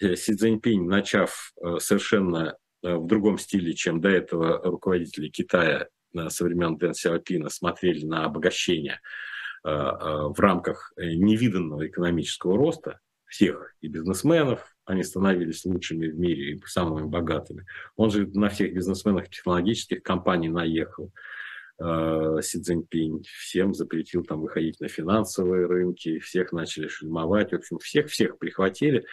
э, Си Цзиньпинь, начав э, совершенно в другом стиле, чем до этого руководители Китая со времен Дэн Сяопина смотрели на обогащение в рамках невиданного экономического роста всех и бизнесменов, они становились лучшими в мире и самыми богатыми. Он же на всех бизнесменах технологических компаний наехал. Э, Си Цзиньпинь всем запретил там выходить на финансовые рынки, всех начали шельмовать, в общем, всех-всех прихватили.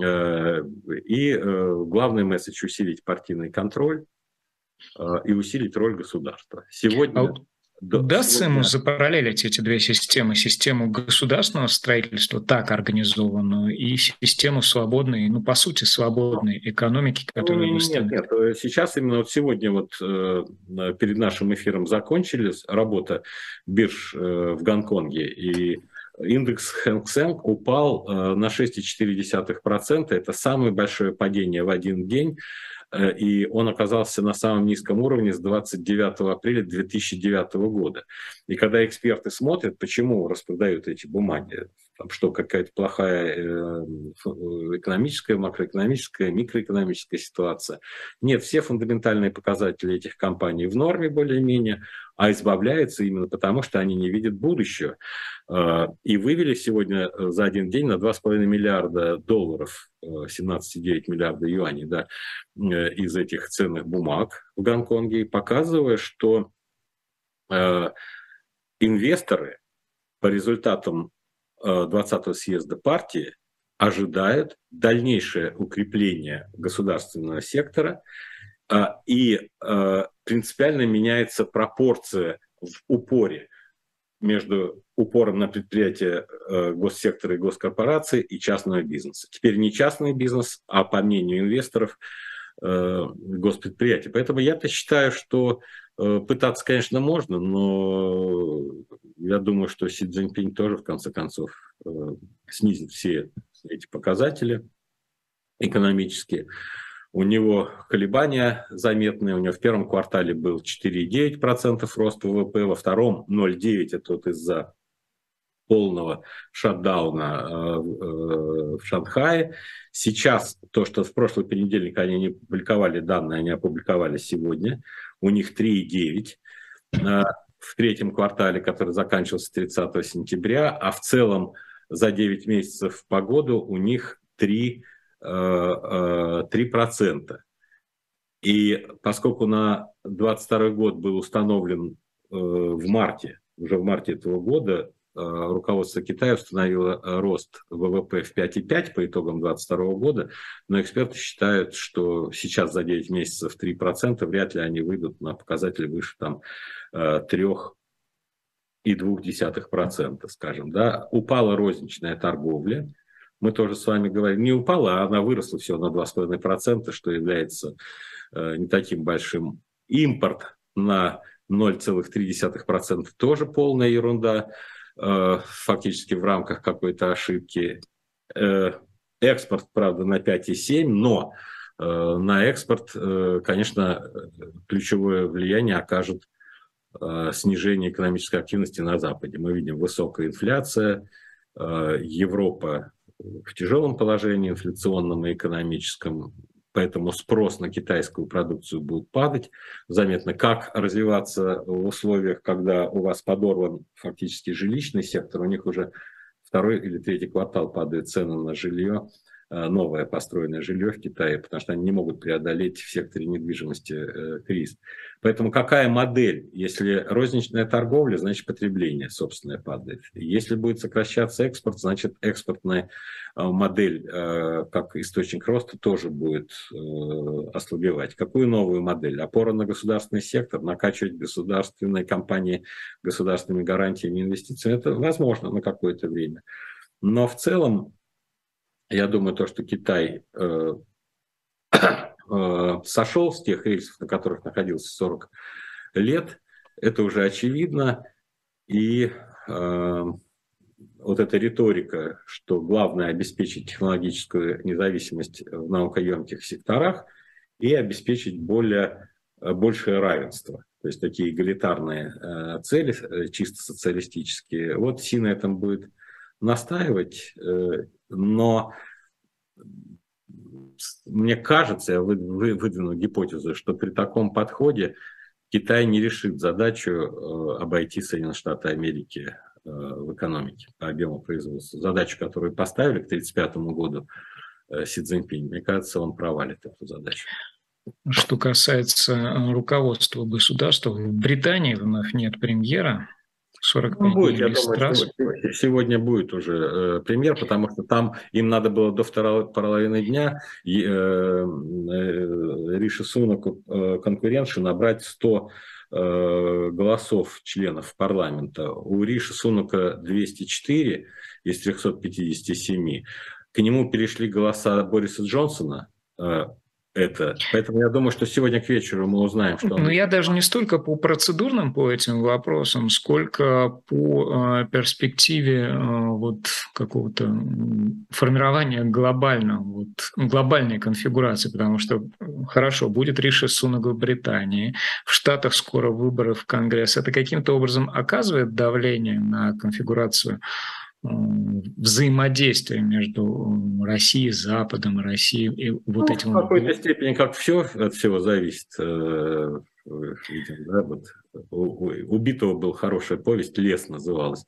Э, и э, главный месседж – усилить партийный контроль и усилить роль государства. Сегодня... Удастся ему запараллелить эти две системы, систему государственного строительства, так организованную, и систему свободной, ну, по сути, свободной экономики, которая ну, Нет, нет, э, сейчас именно вот сегодня вот э, перед нашим эфиром закончились работа бирж э, в Гонконге, и индекс Хэнк Сэнк упал на 6,4%. Это самое большое падение в один день и он оказался на самом низком уровне с 29 апреля 2009 года. И когда эксперты смотрят, почему распродают эти бумаги, там что, какая-то плохая э, экономическая, макроэкономическая, микроэкономическая ситуация. Нет, все фундаментальные показатели этих компаний в норме более-менее, а избавляются именно потому, что они не видят будущего. Э, и вывели сегодня за один день на 2,5 миллиарда долларов, 17,9 миллиарда юаней, да, из этих ценных бумаг в Гонконге, показывая, что инвесторы по результатам 20-го съезда партии ожидает дальнейшее укрепление государственного сектора, а, и а, принципиально меняется пропорция в упоре между упором на предприятия э, госсектора и госкорпорации и частного бизнеса. Теперь не частный бизнес, а по мнению инвесторов э, госпредприятия. Поэтому я-то считаю, что Э, пытаться, конечно, можно, но я думаю, что Си Цзиньпинь тоже, в конце концов, снизит все эти показатели экономические. У него колебания заметные. У него в первом квартале был 4,9% рост ВВП, во втором 0,9% это вот из-за полного шатдауна э, в Шанхае. Сейчас то, что в прошлый понедельник они не публиковали данные, они опубликовали сегодня – у них 3,9 в третьем квартале, который заканчивался 30 сентября, а в целом за 9 месяцев по году у них 3, 3%. Э, э, И поскольку на 22 год был установлен э, в марте, уже в марте этого года, руководство Китая установило рост ВВП в 5,5 по итогам 2022 года, но эксперты считают, что сейчас за 9 месяцев 3% вряд ли они выйдут на показатели выше там 3,2%, э, скажем. Да. Упала розничная торговля, мы тоже с вами говорим, не упала, а она выросла всего на 2,5%, что является не таким большим. Импорт на 0,3% тоже полная ерунда. Э, фактически в рамках какой-то ошибки. Э, Экспорт, правда, на 5,7, но э, на экспорт, э, конечно, ключевое влияние окажет э, снижение экономической активности на Западе. Мы видим высокая инфляция, э, Европа в тяжелом положении инфляционном и экономическом, поэтому спрос на китайскую продукцию будет падать. Заметно, как развиваться в условиях, когда у вас подорван фактически жилищный сектор, у них уже второй или третий квартал падают цены на жилье, новое построенное жилье в Китае, потому что они не могут преодолеть в секторе недвижимости э, кризис. Поэтому какая модель? Если розничная торговля, значит потребление собственное падает. Если будет сокращаться экспорт, значит экспортная э, модель как источник роста тоже будет ослабевать. Какую новую модель? Опора на государственный сектор, накачивать государственные компании государственными гарантиями инвестиций. Это возможно на какое-то время. Но в целом я думаю, то, что Китай э, э, сошел с тех рельсов, на которых находился 40 лет, это уже очевидно. И э, вот эта риторика, что главное обеспечить технологическую независимость в наукоемких секторах и обеспечить более, большее равенство. То есть такие эгалитарные э, цели, э, чисто социалистические. Вот Си на этом будет настаивать, э, но мне кажется, я выдвину гипотезу, что при таком подходе Китай не решит задачу э, обойти Соединенные Штаты Америки э, в экономике по объему производства. Задачу, которую поставили к 1935 году Си Цзиньпинь, мне кажется, он провалит эту задачу. Что касается руководства государства, в Британии вновь нет премьера, 45 ну, будет, я думаю, что сегодня будет уже э, премьер, потому что там им надо было до второй половины дня и, э, э, Риши Сунаку э, конкурентши набрать 100 э, голосов членов парламента. У Риши Сунака 204 из 357. К нему перешли голоса Бориса Джонсона, э, это. Поэтому я думаю, что сегодня к вечеру мы узнаем, что... Ну, я даже не столько по процедурным по этим вопросам, сколько по э, перспективе э, вот какого-то формирования глобального, вот, глобальной конфигурации, потому что, хорошо, будет Риши Сунак в Британии, в Штатах скоро выборы в Конгресс. Это каким-то образом оказывает давление на конфигурацию взаимодействие между Россией, Западом, Россией и вот ну, этим. В какой-то степени, как все от всего зависит. Э, видим, да, вот у убитого был хорошая повесть, «Лес» называлась,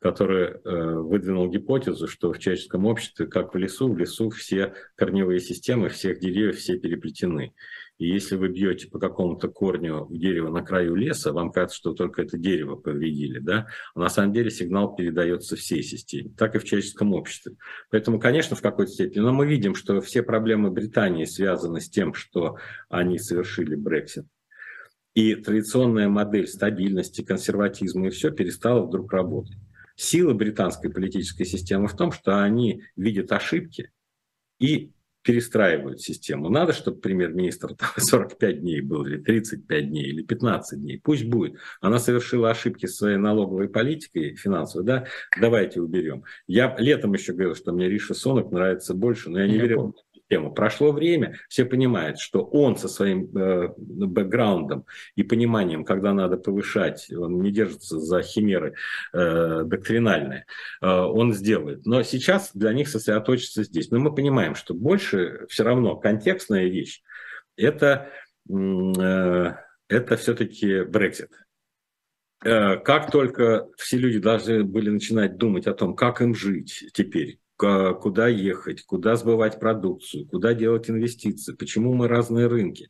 которая э, выдвинул гипотезу, что в человеческом обществе, как в лесу, в лесу все корневые системы всех деревьев все переплетены. И если вы бьете по какому-то корню дерева на краю леса, вам кажется, что только это дерево повредили, да? А на самом деле сигнал передается всей системе, так и в человеческом обществе. Поэтому, конечно, в какой-то степени, но мы видим, что все проблемы Британии связаны с тем, что они совершили Брексит. И традиционная модель стабильности, консерватизма и все перестала вдруг работать. Сила британской политической системы в том, что они видят ошибки и перестраивают систему. Надо, чтобы премьер-министр 45 дней был, или 35 дней, или 15 дней. Пусть будет. Она совершила ошибки своей налоговой политикой финансовой, да, давайте уберем. Я летом еще говорил, что мне Риша Сонок нравится больше, но я не верю тему. Прошло время, все понимают, что он со своим э, бэкграундом и пониманием, когда надо повышать, он не держится за химеры э, доктринальные, э, он сделает. Но сейчас для них сосредоточиться здесь. Но мы понимаем, что больше все равно контекстная вещь – это, э, это все-таки Брексит э, как только все люди должны были начинать думать о том, как им жить теперь, куда ехать, куда сбывать продукцию, куда делать инвестиции, почему мы разные рынки.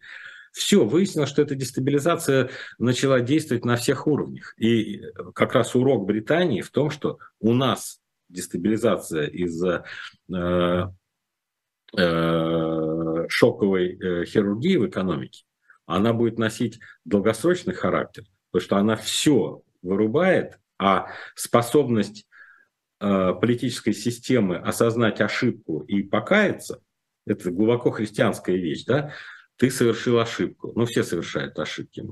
Все, выяснилось, что эта дестабилизация начала действовать на всех уровнях. И как раз урок Британии в том, что у нас дестабилизация из-за э, э, шоковой э, хирургии в экономике, она будет носить долгосрочный характер, потому что она все вырубает, а способность Э, политической системы осознать ошибку и покаяться, это глубоко христианская вещь, да, ты совершил ошибку. Ну, все совершают ошибки.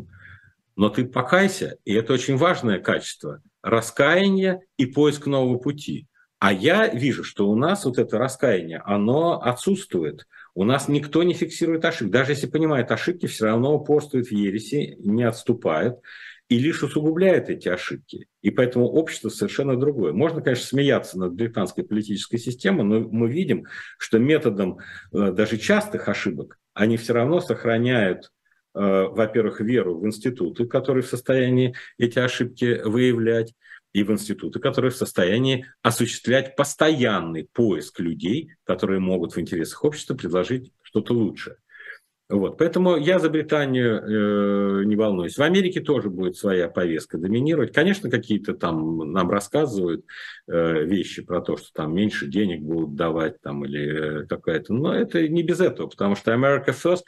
Но ты покайся, и это очень важное качество. Раскаяние и поиск нового пути. А я вижу, что у нас вот это раскаяние, оно отсутствует. У нас никто не фиксирует ошибки. Даже если понимает ошибки, все равно упорствует в ереси, не отступает и лишь усугубляет эти ошибки. И поэтому общество совершенно другое. Можно, конечно, смеяться над британской политической системой, но мы видим, что методом э, даже частых ошибок они все равно сохраняют э, во-первых, веру в институты, которые в состоянии эти ошибки выявлять, и в институты, которые в состоянии осуществлять постоянный поиск людей, которые могут в интересах общества предложить что-то лучшее. Вот. Поэтому я за Британию э, не волнуюсь. В Америке тоже будет своя повестка доминировать. Конечно, какие-то там нам рассказывают э, вещи про то, что там меньше денег будут давать там, или э, какая-то. Но это не без этого, потому что America First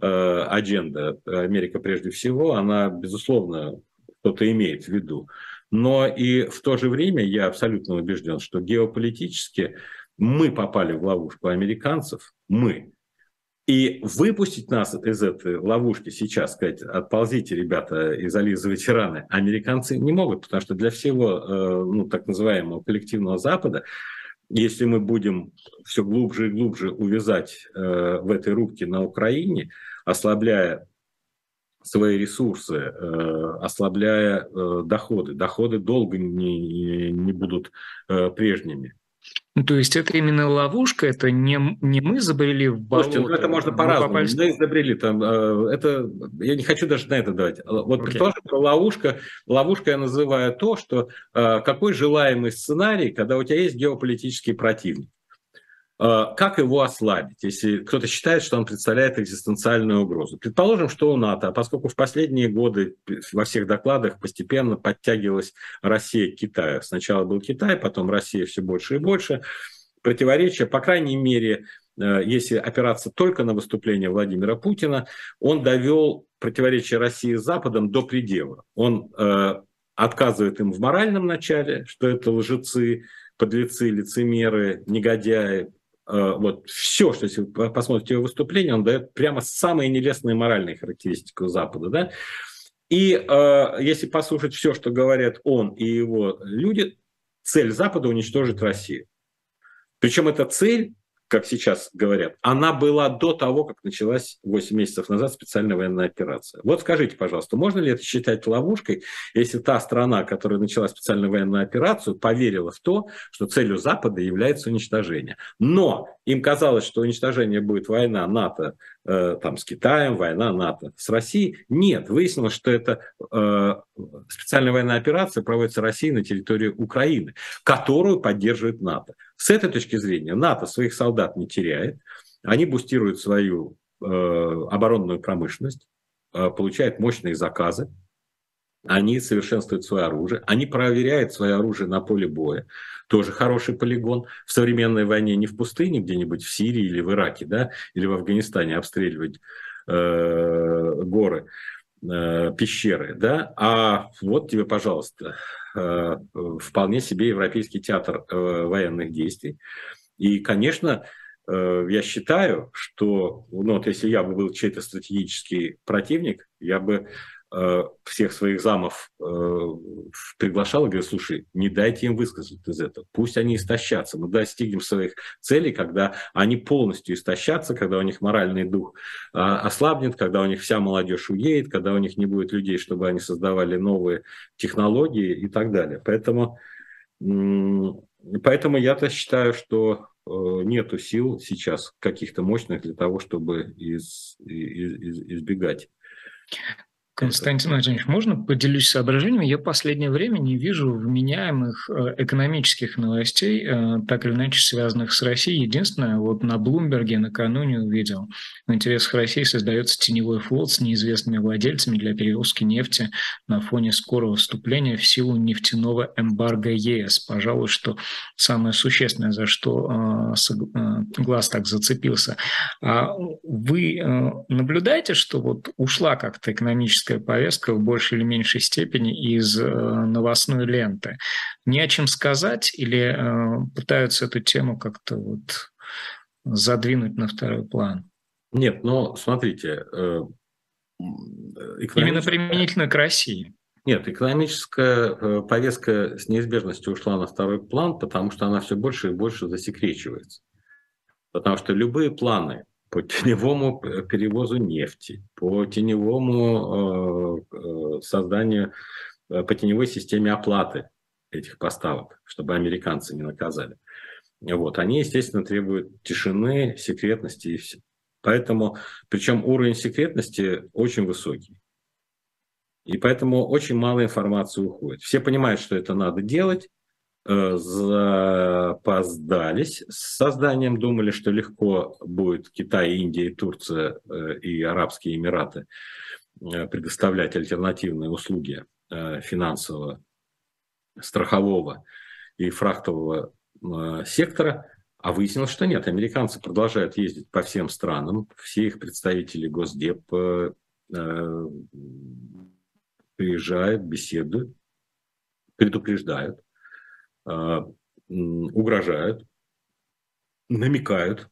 э, адженда, Америка прежде всего, она, безусловно, кто-то имеет в виду. Но и в то же время я абсолютно убежден, что геополитически мы попали в ловушку американцев, мы. И выпустить нас из этой ловушки сейчас, сказать, отползите, ребята, и зализывайте раны, американцы не могут, потому что для всего э, ну, так называемого коллективного Запада, если мы будем все глубже и глубже увязать э, в этой рубке на Украине, ослабляя свои ресурсы, э, ослабляя доходы. Доходы долго не, не будут прежними. Ну, то есть это именно ловушка, это не, не мы забрели в болото. Слушайте, ну это можно по-разному. Мы, попали... забрели там. Это, я не хочу даже на это давать. Вот okay. предположим, ловушка, ловушка я называю то, что какой желаемый сценарий, когда у тебя есть геополитический противник. А, как его ослабить, если кто-то считает, что он представляет экзистенциальную угрозу? Предположим, что у НАТО, а поскольку в последние годы во всех докладах постепенно подтягивалась Россия к Китаю. Сначала был Китай, потом Россия все больше и больше. Противоречия, по крайней мере, э, если опираться только на выступление Владимира Путина, он довел противоречие России с Западом до предела. Он э, отказывает им в моральном начале, что это лжецы, подлецы, лицемеры, негодяи, Э, вот все, что если вы посмотрите его выступление, он дает прямо самые нелестные моральные характеристики у Запада. Да? И э, если послушать все, что говорят он и его люди, цель Запада уничтожить Россию. Причем эта цель как сейчас говорят, она была до того, как началась 8 месяцев назад специальная военная операция. Вот скажите, пожалуйста, можно ли это считать ловушкой, если та страна, которая начала специальную военную операцию, поверила в то, что целью Запада является уничтожение. Но им казалось, что уничтожение будет война НАТО там, с Китаем, война НАТО с Россией. Нет, выяснилось, что это э, специальная военная операция проводится Россией на территории Украины, которую поддерживает НАТО. С этой точки зрения НАТО своих солдат не теряет, они бустируют свою э, оборонную промышленность, э, получают мощные заказы, они совершенствуют свое оружие, они проверяют свое оружие на поле боя. Тоже хороший полигон. В современной войне не в пустыне где-нибудь в Сирии или в Ираке, да, или в Афганистане обстреливать э, горы, э, пещеры, да, а вот тебе, пожалуйста, э, вполне себе европейский театр э, военных действий. И, конечно, э, я считаю, что, ну, вот если я бы был чей-то стратегический противник, я бы всех своих замов э, приглашал и говорил, слушай, не дайте им высказать из этого, пусть они истощатся, мы достигнем своих целей, когда они полностью истощатся, когда у них моральный дух э, ослабнет, когда у них вся молодежь уедет, когда у них не будет людей, чтобы они создавали новые технологии и так далее. Поэтому, поэтому я-то считаю, что нету сил сейчас каких-то мощных для того, чтобы из, из, избегать Константин Владимирович, можно поделюсь соображениями? Я последнее время не вижу вменяемых э, экономических новостей, э, так или иначе связанных с Россией. Единственное, вот на Блумберге накануне увидел, в интересах России создается теневой флот с неизвестными владельцами для перевозки нефти на фоне скорого вступления в силу нефтяного эмбарго ЕС. Пожалуй, что самое существенное, за что э, глаз так зацепился. А вы наблюдаете, что вот ушла как-то экономическая политическая повестка в большей или меньшей степени из э, новостной ленты. Не о чем сказать или э, пытаются эту тему как-то вот задвинуть на второй план? Нет, но смотрите, э, Именно применительно к России. Нет, экономическая повестка с неизбежностью ушла на второй план, потому что она все больше и больше засекречивается. Потому что любые планы по теневому э, перевозу нефти, по теневому э, созданию, по теневой системе оплаты этих поставок, чтобы американцы не наказали. Вот, они, естественно, требуют тишины, секретности и все. Поэтому, причем уровень секретности очень высокий. И поэтому очень мало информации уходит. Все понимают, что это надо делать, э, запоздались с созданием, думали, что легко будет Китай, Индия, Турция э, и Арабские Эмираты э, предоставлять альтернативные услуги финансового, страхового и фрахтового сектора, а выяснилось, что нет. Американцы продолжают ездить по всем странам, все их представители Госдеп приезжают, беседуют, предупреждают, угрожают, намекают.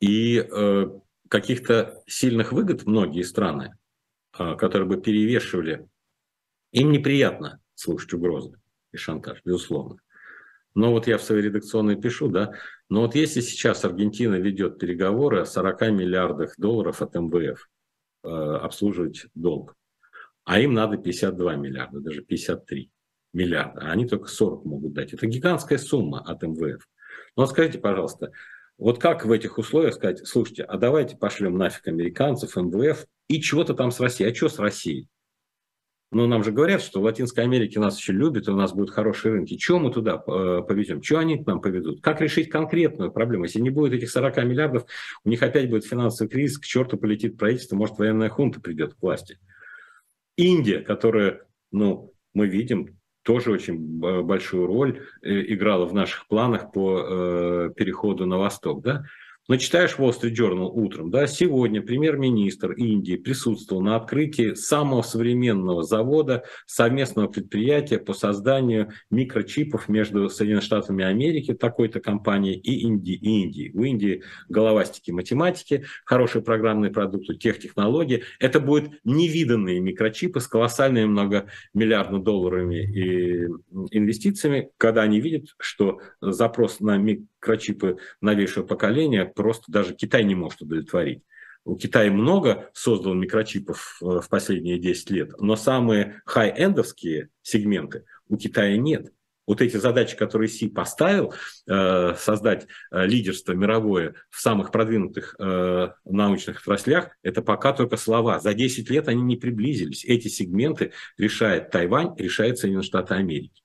И э, каких-то сильных выгод многие страны, а, которые бы перевешивали, им неприятно слушать угрозы и шантаж, безусловно. Но вот я в своей редакционной пишу, да, но вот если сейчас Аргентина ведет переговоры о 40 миллиардах долларов от МВФ э, обслуживать долг, а им надо 52 миллиарда, даже 53 миллиарда, а они только 40 могут дать. Это гигантская сумма от МВФ. Но вот скажите, пожалуйста, вот как в этих условиях сказать, слушайте, а давайте пошлем нафиг американцев, МВФ и чего-то там с Россией. А что с Россией? Ну, нам же говорят, что в Латинской Америке нас еще любят, у нас будут хорошие рынки. Чего мы туда э, повезем? Чего они к нам поведут? Как решить конкретную проблему? Если не будет этих 40 миллиардов, у них опять будет финансовый кризис, к черту полетит правительство, может, военная хунта придет к власти. Индия, которая, ну, мы видим, тоже очень большую роль э, играла в наших планах по э, переходу на восток, да, но читаешь Wall Street Journal утром, да, сегодня премьер-министр Индии присутствовал на открытии самого современного завода, совместного предприятия по созданию микрочипов между Соединенными Штатами Америки, такой-то компанией, и Индии. И Индии. В Индии головастики математики, хорошие программные продукты, технологии. Это будут невиданные микрочипы с колоссальными многомиллиардно-долларовыми инвестициями, когда они видят, что запрос на микрочипы микрочипы новейшего поколения просто даже Китай не может удовлетворить. У Китая много создал микрочипов э, в последние 10 лет, но самые хай-эндовские сегменты у Китая нет. Вот эти задачи, которые Си поставил, э, создать э, лидерство мировое в самых продвинутых научных отраслях, это пока только слова. За 10 лет они не приблизились. Эти сегменты решает Тайвань, решает Соединенные Штаты Америки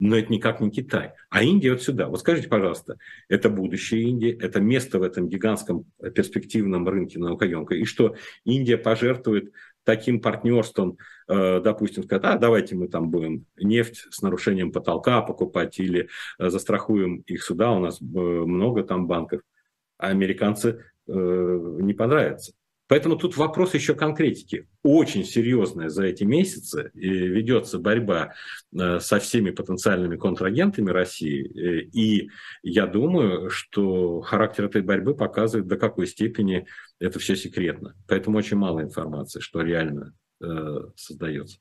но это никак не Китай. А Индия вот сюда. Вот скажите, пожалуйста, это будущее Индии, это место в этом гигантском перспективном рынке наукоемкой. И что Индия пожертвует таким партнерством, э, допустим, сказать, а давайте мы там будем нефть с нарушением потолка покупать или э, застрахуем их сюда, у нас э, много там банков, а американцы не понравятся. Поэтому тут вопрос еще конкретики. Очень серьезная за эти месяцы и ведется борьба э, со всеми потенциальными контрагентами России. Э, и я думаю, что характер этой борьбы показывает, до какой степени это все секретно. Поэтому очень мало информации, что реально э, создается.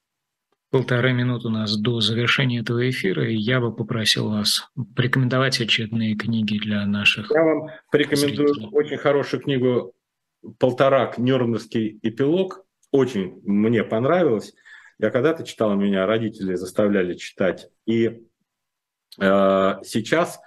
Полторы минуты у нас до завершения этого эфира, и я бы попросил вас порекомендовать очередные книги для наших. Я вам порекомендую зрителей. очень хорошую книгу полторак Нюрнбергский эпилог. Очень мне понравилось. Я когда-то читал, меня родители заставляли читать. И э, сейчас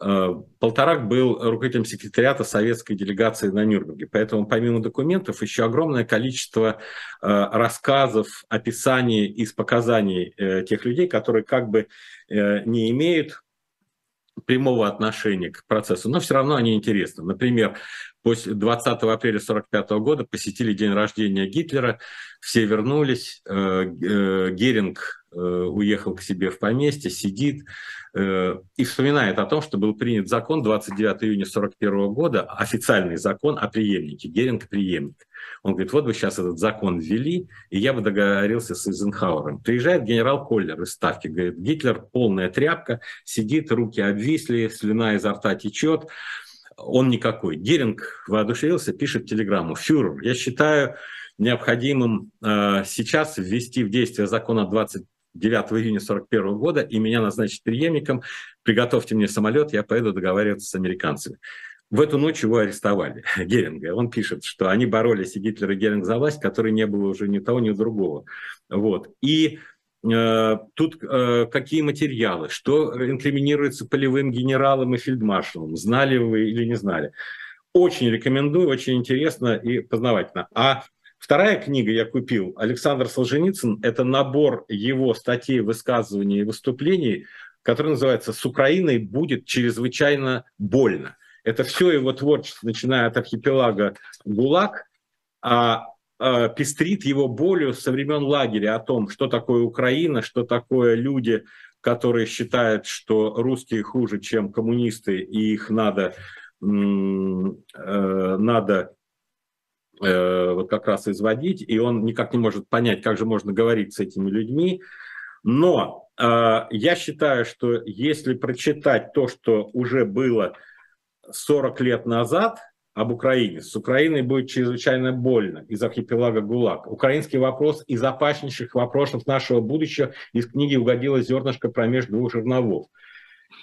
э, Полторак был руководителем секретариата советской делегации на Нюрнберге. Поэтому помимо документов еще огромное количество э, рассказов, описаний из показаний э, тех людей, которые как бы э, не имеют прямого отношения к процессу, но все равно они интересны. Например, после 20 апреля 1945 года посетили день рождения Гитлера, все вернулись, э, э, Геринг э, уехал к себе в поместье, сидит и вспоминает о том, что был принят закон 29 июня 1941 года, официальный закон о преемнике, Геринг преемник. Он говорит, вот бы сейчас этот закон ввели, и я бы договорился с Эйзенхауэром. Приезжает генерал Коллер из Ставки, говорит, Гитлер полная тряпка, сидит, руки обвисли, слюна изо рта течет, он никакой. Геринг воодушевился, пишет телеграмму. Фюрер, я считаю необходимым э, сейчас ввести в действие закон от 29 июня 1941 года и меня назначить преемником. Приготовьте мне самолет, я поеду договариваться с американцами. В эту ночь его арестовали, Геринга. Он пишет, что они боролись, и Гитлер, и Геринг за власть, которой не было уже ни того, ни другого. Вот. И тут э, какие материалы, что инкриминируется полевым генералом и фельдмаршалом, знали вы или не знали. Очень рекомендую, очень интересно и познавательно. А вторая книга я купил, Александр Солженицын, это набор его статей, высказываний и выступлений, который называется «С Украиной будет чрезвычайно больно». Это все его творчество, начиная от архипелага ГУЛАГ, а, а пестрит его болью со времен лагеря о том, что такое Украина, что такое люди, которые считают, что русские хуже, чем коммунисты, и их надо, э, надо э, вот как раз изводить, и он никак не может понять, как же можно говорить с этими людьми. Но э, я считаю, что если прочитать то, что уже было 40 лет назад об Украине. С Украиной будет чрезвычайно больно из архипелага ГУЛАГ. Украинский вопрос из опаснейших вопросов нашего будущего из книги угодило зернышко промеж двух жерновов.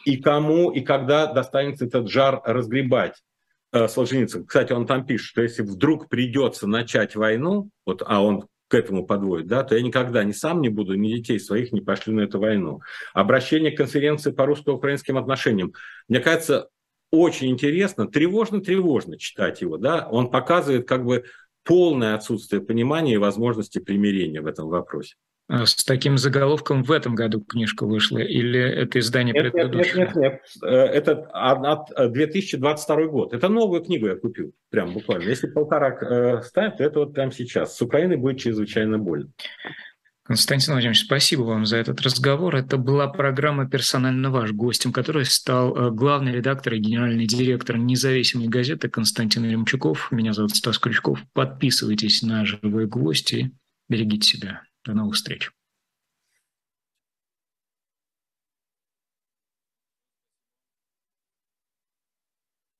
И кому и когда достанется этот жар разгребать? Э, Солженицын, кстати, он там пишет, что если вдруг придется начать войну, вот, а он к этому подводит, да, то я никогда ни сам не буду, ни детей своих не пошлю на эту войну. Обращение к конференции по русско-украинским отношениям. Мне кажется, очень интересно, тревожно-тревожно читать его, да, он показывает как бы полное отсутствие понимания и возможности примирения в этом вопросе. А с таким заголовком в этом году книжка вышла или это издание нет, предыдущего? Нет, нет, нет. Это от 2022 год. Это новую книгу я купил, прям буквально. Если полтора э, ставить, то это вот прямо сейчас. С Украиной будет чрезвычайно больно. Константин Владимирович, спасибо вам за этот разговор. Это была программа «Персонально ваш», гостем которой стал э, главный редактор и генеральный директор независимой газеты Константин Ремчуков. Меня зовут Стас Крючков. Подписывайтесь на «Живые гвозди». Берегите себя. До новых встреч.